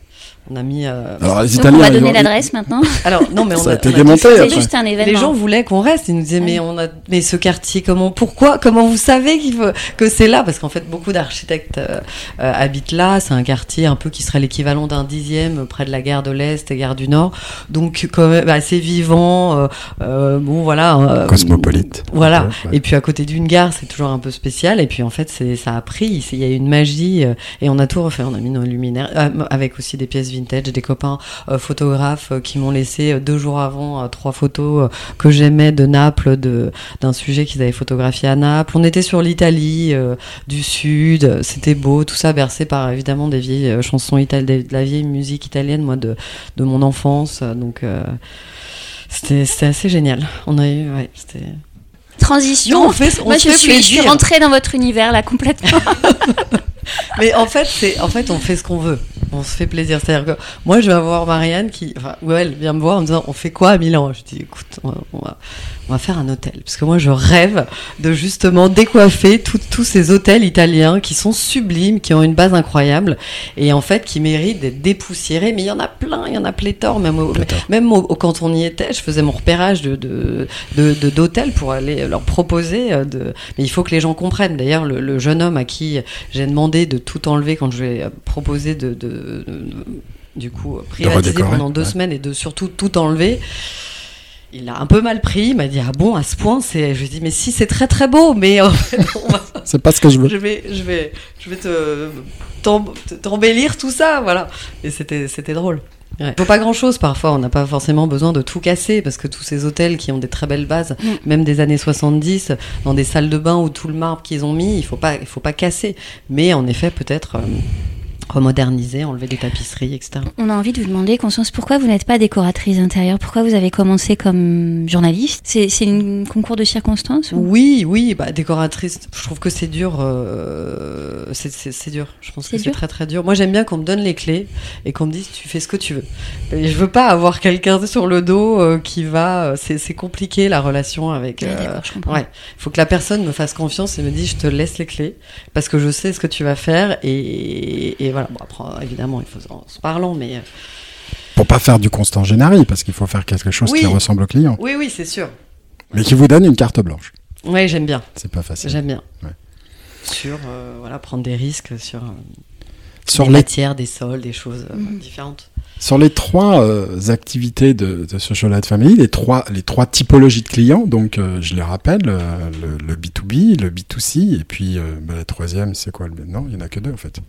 on a mis. euh, Alors, les Donc Italiens. on va donner ont- l'adresse maintenant. *laughs* Alors non, mais on Ça a été on démonté. C'est juste un événement. Les gens voulaient qu'on reste. Ils nous disaient Ah mais oui. on a mais ce quartier comment pourquoi comment vous savez qu'il faut que c'est là? Parce qu'en fait beaucoup d'architectes euh, euh, habitent là. C'est un quartier un peu qui serait l'équivalent d'un dixième près de la gare de l'Est et gare du Nord. Donc quand même assez vivant. euh, euh, bon voilà. euh, Cosmopolite. Voilà. Ouais. Et puis à côté d'une gare, c'est toujours un peu spécial. Et puis en fait, c'est ça a pris. Il y a une magie. euh, et on a tout refait. On a mis nos luminaires euh, avec aussi des pièces vintage, des copains euh, photographes euh, qui m'ont laissé euh, deux jours avant trois photos que j'aimais de Naples, de d'un sujet qu'ils avaient photographié à Naples. On était sur l'Italie du Sud. C'était beau. Tout ça bercé par évidemment des vieilles chansons italiennes, de la vieille musique italienne, moi de de mon enfance. Donc c'était assez génial. On a eu ouais, c'était Transition. On fait- on Moi, je suis, je suis plaisir. rentrée dans votre univers là complètement. *laughs* Mais en fait, c'est en fait, on fait ce qu'on veut. On se fait plaisir. C'est-à-dire que moi, je vais voir Marianne qui, enfin, ou elle vient me voir en me disant, on fait quoi à Milan? Je dis, écoute, on va, on va, on va faire un hôtel, parce que moi, je rêve de justement décoiffer tous ces hôtels italiens qui sont sublimes, qui ont une base incroyable, et en fait, qui méritent d'être dépoussiérés. Mais il y en a plein, il y en a pléthore. Même, au- même au- quand on y était, je faisais mon repérage de de de- de- d'hôtels pour aller leur proposer. euh, De, mais il faut que les gens comprennent. D'ailleurs, le, le jeune homme à qui j'ai demandé de tout enlever quand je lui ai proposé de, de- de- du coup privatiser redécorer, pendant deux ouais. semaines et de surtout tout enlever. Il a un peu mal pris, il m'a dit ah bon à ce point c'est je lui ai dit mais si c'est très très beau mais en fait, va- *laughs* C'est pas ce que je veux. je vais je vais je vais te t'em- t'embellir tout ça voilà et c'était c'était drôle. Ouais. Faut pas grand chose parfois, on n'a pas forcément besoin de tout casser parce que tous ces hôtels qui ont des très belles bases, Mm. même des années 70, dans des salles de bain où tout le marbre qu'ils ont mis, il faut pas, il faut pas casser. Mais en effet, peut-être euh, remoderniser, enlever des tapisseries, etc. On a envie de vous demander, Constance, pourquoi vous n'êtes pas décoratrice intérieure Pourquoi vous avez commencé comme journaliste? C'est c'est un concours de circonstances ou- Oui, oui, bah, décoratrice, je trouve que c'est dur. euh, c'est- c'est c'est dur. Je pense que c'est très très dur. Moi, j'aime bien qu'on me donne les clés et qu'on me dise tu fais ce que tu veux. Et je veux pas avoir quelqu'un sur le dos euh, qui va. euh, c'est c'est compliqué la relation avec. Ah, euh. Ouais, il faut que la personne me fasse confiance et me dise je te laisse les clés parce que je sais ce que tu vas faire et, et voilà. Bon, après, évidemment, il faut en se parlant, mais euh, Pour pas faire du constant générique, parce qu'il faut faire quelque chose Oui. qui ressemble au client. oui, oui, c'est sûr. Mais qui vous donne une carte blanche. Ouais, j'aime bien. C'est pas facile. J'aime bien. Ouais. Sur euh, voilà, prendre des risques sur euh, Sur des les, matières, des sols, des choses euh, Mhm. différentes. sur les trois euh, activités de, de Social Light Family, les trois, les trois typologies de clients, donc euh, je les rappelle, euh, le, le B2B, le B2C, et puis euh, bah, la troisième, c'est quoi le Non, il y en a que deux en fait.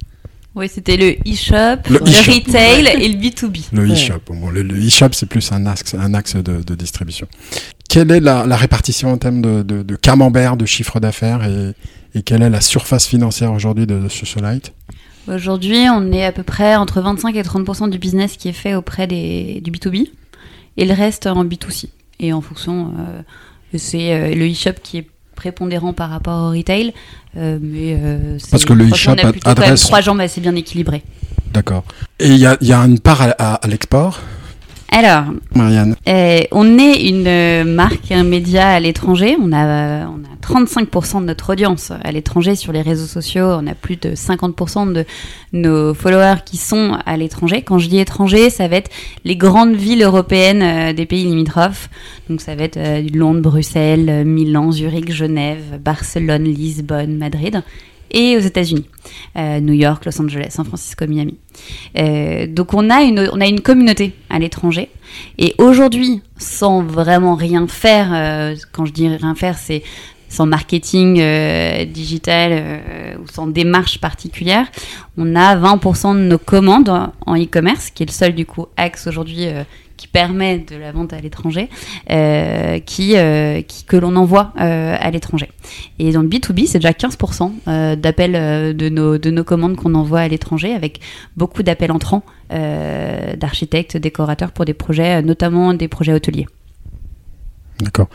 Oui, c'était le e-shop, Le le, e-shop. retail et le B2B. Le Ouais. e-shop. Bon, le, le e-shop, c'est plus un axe, un axe de, de distribution. Quelle est la, la répartition en termes de, de, de camembert, de chiffre d'affaires et, et quelle est la surface financière aujourd'hui de, de Socialite Aujourd'hui, on est à peu près entre 25 et 30% du business qui est fait auprès des, du B2B et le reste en B2C. Et en fonction, euh, c'est euh, le e-shop qui est prépondérant par rapport au retail. euh, mais euh, Parce que le e-shop adresse- trois jambes assez bien équilibrées. D'accord. Et il y a, il y a une part à, à- à l'export? Alors, Marianne. Eh, on est une euh, marque, un média à l'étranger. On a, on a 35% de notre audience à l'étranger sur les réseaux sociaux. On a plus de 50% de nos followers qui sont à l'étranger. Quand je dis étranger, ça va être les grandes villes européennes euh, des pays limitrophes. Donc ça va être euh, Londres, Bruxelles, euh, Milan, Zurich, Genève, Barcelone, Lisbonne, Madrid et aux États-Unis, euh, New York, Los Angeles, San Francisco, Miami. Euh, donc on a une on a une communauté à l'étranger et aujourd'hui, sans vraiment rien faire, euh, quand je dis rien faire, c'est sans marketing digital ou sans démarche particulière, on a 20% de nos commandes en- e-commerce, qui est le seul du coup axe aujourd'hui qui permet de la vente à l'étranger, euh, qui, euh, qui- que l'on envoie euh, à l'étranger. Et dans le B2B, c'est déjà 15% euh, d'appels de, nos, de nos commandes qu'on envoie à l'étranger, avec beaucoup d'appels entrants d'architectes, décorateurs pour des projets, notamment des projets hôteliers. D'accord.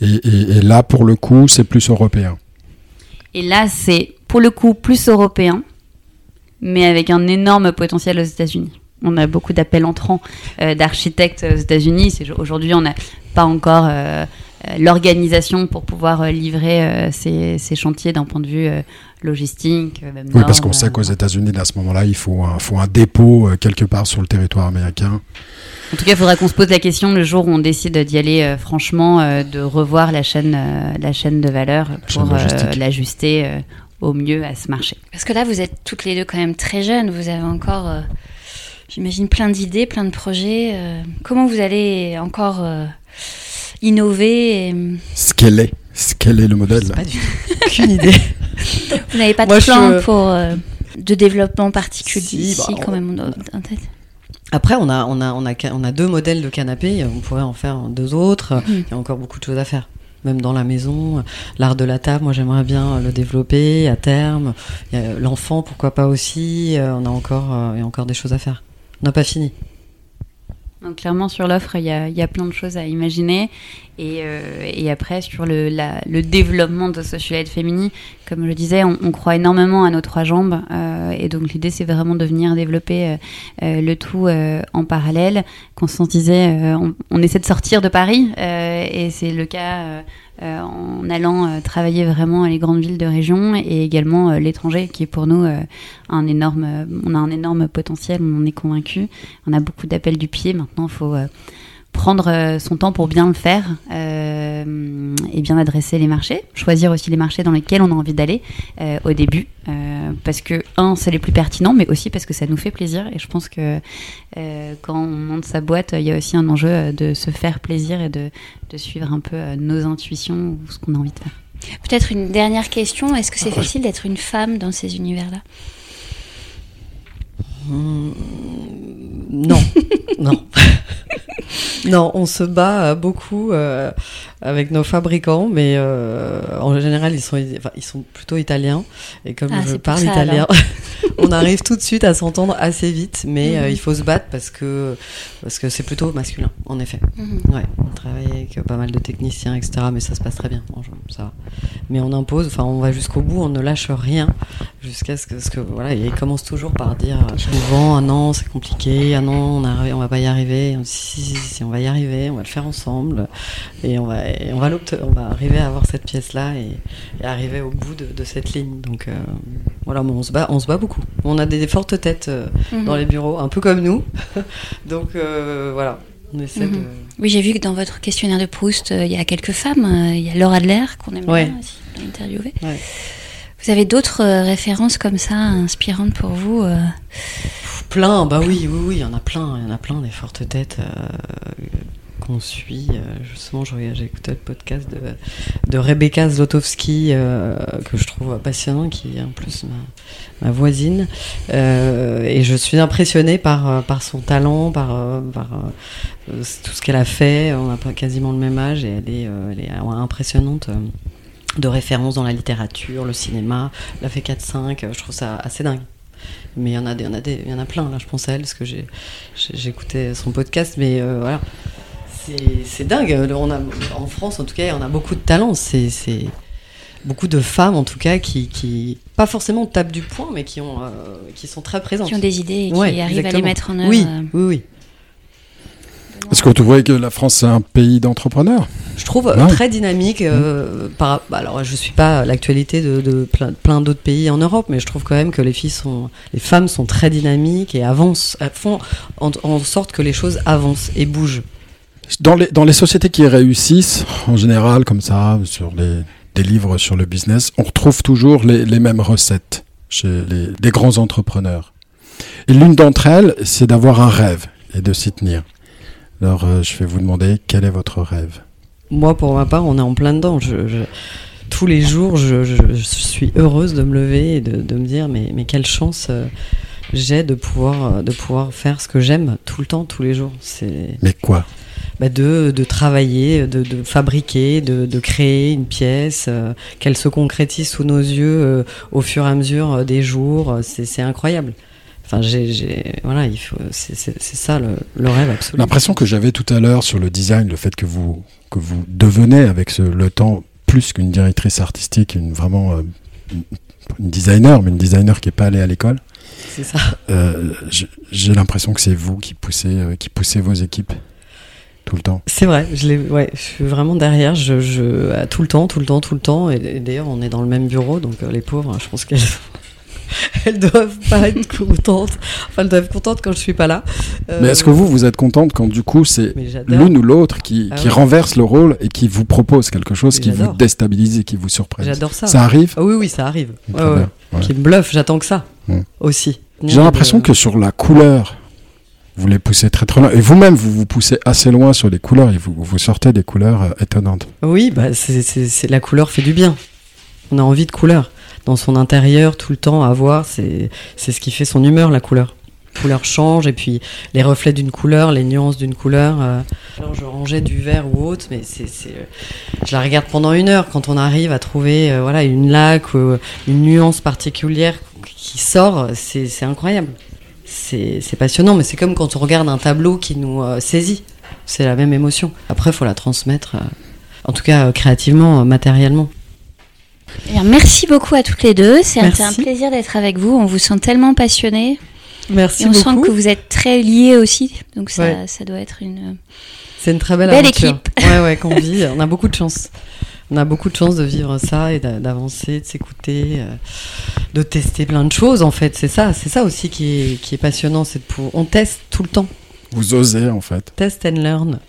Et, et- et là, pour le coup, c'est plus européen. Et là, c'est pour le coup plus européen, mais avec un énorme potentiel aux États-Unis. On a beaucoup d'appels entrants euh, d'architectes aux États-Unis. Aujourd'hui, on n'a pas encore euh, euh, l'organisation pour pouvoir livrer euh, ces, ces chantiers d'un point de vue euh, logistique. même Oui, parce qu'on sait qu'aux États-Unis, à ce moment-là, il faut un, faut un dépôt euh, quelque part sur le territoire américain. En tout cas, il faudra qu'on se pose la question le jour où on décide d'y aller euh, franchement, euh, de revoir la chaîne, euh, la chaîne de valeur pour euh, l'ajuster euh, au mieux à ce marché. Parce que là, vous êtes toutes les deux quand même très jeunes. Vous avez encore, euh, j'imagine, plein d'idées, plein de projets. euh, comment vous allez encore euh, innover et- Scaler. Scaler le modèle. Pas du tout. *laughs* Aucune idée. *laughs* Vous n'avez pas de Moi, plan je- pour euh, de développement particulier Si, ici, bah, quand on- même, en tête? Après, on a, on, a, on, a, on a deux modèles de canapés, on pourrait en faire deux autres. Mhm. Il y a encore beaucoup de choses à faire. Même dans la maison, l'art de la table, moi j'aimerais bien le développer à terme. L'enfant, pourquoi pas aussi. euh, On a encore, euh, il y a encore des choses à faire. On n'a pas fini. Donc clairement sur l'offre, il y y a plein de choses à imaginer. Et, euh, et après, sur le, la- le développement de Socialite Femini, comme je disais, on, on croit énormément à nos trois jambes. euh, et donc l'idée, c'est vraiment de venir développer euh, euh, le tout euh, en parallèle. Conscientiser, euh, on, on essaie de sortir de Paris. et c'est le cas en allant travailler vraiment les grandes villes de région et également l'étranger, qui est pour nous un énorme... on a un énorme potentiel, on en est convaincu. On a beaucoup d'appels du pied. Maintenant, il faut prendre euh, son temps pour bien le faire euh, et bien adresser les marchés. Choisir aussi les marchés dans lesquels on a envie d'aller euh, au début. euh, parce que, un, c'est les plus pertinents, mais aussi parce que ça nous fait plaisir. Et je pense que euh, quand on monte sa boîte, il y a aussi un enjeu de se faire plaisir et de, de suivre un peu nos intuitions ou ce qu'on a envie de faire. Peut-être une dernière question. Est-ce que c'est facile d'être une femme dans ces univers-là? Hmm, Non, *laughs* non. Non, on se bat euh, beaucoup euh, avec nos fabricants, mais euh, en général, ils sont, enfin, ils sont plutôt italiens. Et comme Ah, je parle ça, italien, *laughs* on arrive tout de suite à s'entendre assez vite, mais euh, Mhm. il faut se battre parce que parce que c'est plutôt masculin, en effet. Mhm. Ouais, on travaille avec euh, pas mal de techniciens, etc. Mais ça se passe très bien, ça. Mais on impose, enfin, on va jusqu'au bout, on ne lâche rien jusqu'à ce que, ce que voilà, ils commencent toujours par dire euh, souvent, ah non, c'est compliqué, ah non, on, arrive, on va pas y arriver. On si, si, si, on va y arriver, on va le faire ensemble, et on va, et on va, on va arriver à avoir cette pièce-là et, et arriver au bout de, de cette ligne. Donc euh, voilà, mais on se bat, on se bat beaucoup. On a des, des fortes têtes euh, Mhm. dans les bureaux, un peu comme nous. *laughs* Donc euh, voilà, on essaie Mhm. de. Oui, j'ai vu que dans votre questionnaire de Proust, euh, il y a quelques femmes. Il y a Laura Adler, qu'on aime Ouais. bien aussi interviewer. Ouais. Vous avez d'autres euh, références comme ça, inspirantes pour vous euh Plein, bah oui, oui, oui, il y en a plein, il y en a plein des fortes têtes euh, qu'on suit. Euh, justement, écouté le podcast de, de Rebecca Zlotowski euh, que je trouve passionnant, qui est en plus ma, voisine. Euh, et je suis impressionnée par, par son talent, par, par tout ce qu'elle a fait. On pas quasiment le même âge et elle est, elle est impressionnante. de référence dans la littérature, le cinéma, elle a fait 4-5, je trouve ça assez dingue. Mais il y en a y en a y en a plein là. Je pense à elle parce que j'ai, j'écoutais son podcast, mais voilà, c'est, dingue. On a, en France, en tout cas, on a beaucoup de talents. C'est, beaucoup de femmes, en tout cas, qui, qui pas forcément tapent du poing, mais qui ont, euh, qui sont très présentes. qui ont des idées et qui Ouais, arrivent à les mettre en œuvre Oui, euh, oui, oui. Est-ce que vous trouvez que la France c'est un pays d'entrepreneurs? Je trouve euh, Ouais. très dynamique. euh, par, bah, alors, je suis pas à l'actualité de, de plein, plein d'autres pays en Europe, mais je trouve quand même que les filles sont, les femmes sont très dynamiques et avancent, elles font en, en sorte que les choses avancent et bougent. Dans les, dans les sociétés qui réussissent, en général, comme ça, sur les, des livres sur le business, on retrouve toujours les, les mêmes recettes chez les, les grands entrepreneurs. Et l'une d'entre elles, c'est d'avoir un rêve et de s'y tenir. Alors, euh, je vais vous demander quel est votre rêve? Moi, pour ma part, on est en plein dedans. Je, je- tous les jours, je, suis heureuse de me lever et de, de me dire, mais, mais quelle chance euh, j'ai de pouvoir, euh, de pouvoir faire ce que j'aime tout le temps, tous les jours. Mais quoi? Bah, de, de travailler, de, de fabriquer, de, de créer une pièce, euh, qu'elle se concrétise sous nos yeux euh, au fur et à mesure euh, des jours. C'est c'est incroyable. Enfin, j'ai, voilà, il faut, c'est, ça le, le rêve absolu. L'impression que j'avais tout à l'heure sur le design, le fait que vous, que vous devenez avec ce, le temps plus qu'une directrice artistique, une vraiment une, une designer, mais une designer qui n'est pas allée à l'école. C'est ça. Euh, j'ai- l'impression que c'est vous qui poussez, qui poussez vos équipes tout le temps. C'est vrai, je, l'ai, ouais, je suis vraiment derrière, je, je, tout le temps, tout le temps, tout le temps. Et, et d'ailleurs, on est dans le même bureau, donc euh, les pauvres, je pense qu'elles *laughs* elles doivent pas être contentes. Enfin, elles doivent être contentes quand je suis pas là. Euh, Mais est-ce que vous, vous êtes contente quand du coup c'est l'une ou l'autre qui, Ah qui renverse le rôle et qui vous propose quelque chose Mais qui vous déstabilise et qui vous surprenne J'adore ça. Ça arrive? Ah oui, oui, ça arrive. Ouais, ouais. Qui me bluffe, j'attends que ça Mm. aussi. J'ai l'impression Euh, que sur la couleur, vous les poussez très très loin. Et vous-même, vous vous poussez assez loin sur les couleurs et vous, vous sortez des couleurs euh, étonnantes. Oui, bah, c'est, la couleur fait du bien. On a envie de couleur. Dans son intérieur, tout le temps, à voir, c'est, ce qui fait son humeur, la couleur. La couleur change, et puis les reflets d'une couleur, les nuances d'une couleur. euh, je rangeais du vert ou autre, mais c'est, euh, je la regarde pendant une heure quand on arrive à trouver voilà, une laque, une nuance particulière qui sort, c'est incroyable. C'est, passionnant, mais c'est comme quand on regarde un tableau qui nous euh, saisit. C'est la même émotion. Après, il faut la transmettre. euh, en tout cas, euh, créativement, matériellement. Eh merci beaucoup à toutes les deux. C'est un, plaisir d'être avec vous. On vous sent tellement passionnés. Merci et on beaucoup. sent que vous êtes très liés aussi. Donc ça, Ouais. ça doit être une... C'est une très belle, Belle aventure. équipe. Ouais, ouais, qu'on vit. On a beaucoup de chance. On a beaucoup de chance de vivre ça et d'a- d'avancer, de s'écouter, euh, de tester plein de choses. En fait, c'est ça, c'est ça aussi qui est, qui est passionnant. C'est de pouvoir- on teste tout le temps. Vous osez en fait. Test and learn.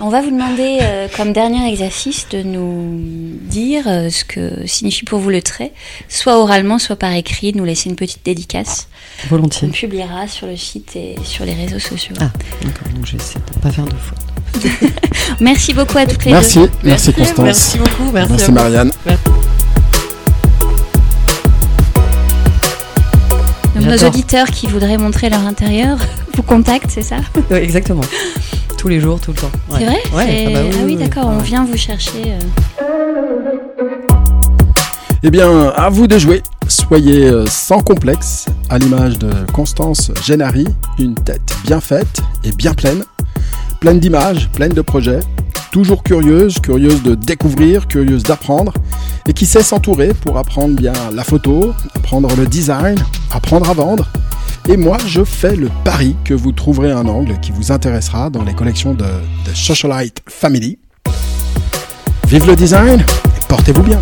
On va vous demander, euh, comme dernier exercice, de nous dire euh, ce que signifie pour vous le trait, soit oralement, soit par écrit, de nous laisser une petite dédicace Volontiers. publiera sur le site et sur les réseaux sociaux. Ah. D'accord, donc je vais essayer de pas faire de faute. *laughs* Merci beaucoup à toutes les Merci, deux. merci, Constance. Merci beaucoup. Merci, Merci. Marianne. Donc, nos auditeurs qui voudraient montrer leur intérieur *laughs* vous contactent, c'est ça Ouais, exactement. Tous les jours, tout le temps. Ouais. C'est vrai Ouais, ah bah oui, Ah oui, oui, d'accord, oui. on vient vous chercher. euh. Eh bien, à vous de jouer. Soyez euh, sans complexe, à l'image de Constance Gennari, une tête bien faite et bien pleine, pleine d'images, pleine de projets, toujours curieuse, curieuse de découvrir, curieuse d'apprendre, et qui sait s'entourer pour apprendre bien la photo, apprendre le design, apprendre à vendre. Et moi, je fais le pari que vous trouverez un angle qui vous intéressera dans les collections de, de Socialite Family. Vive le design et portez-vous bien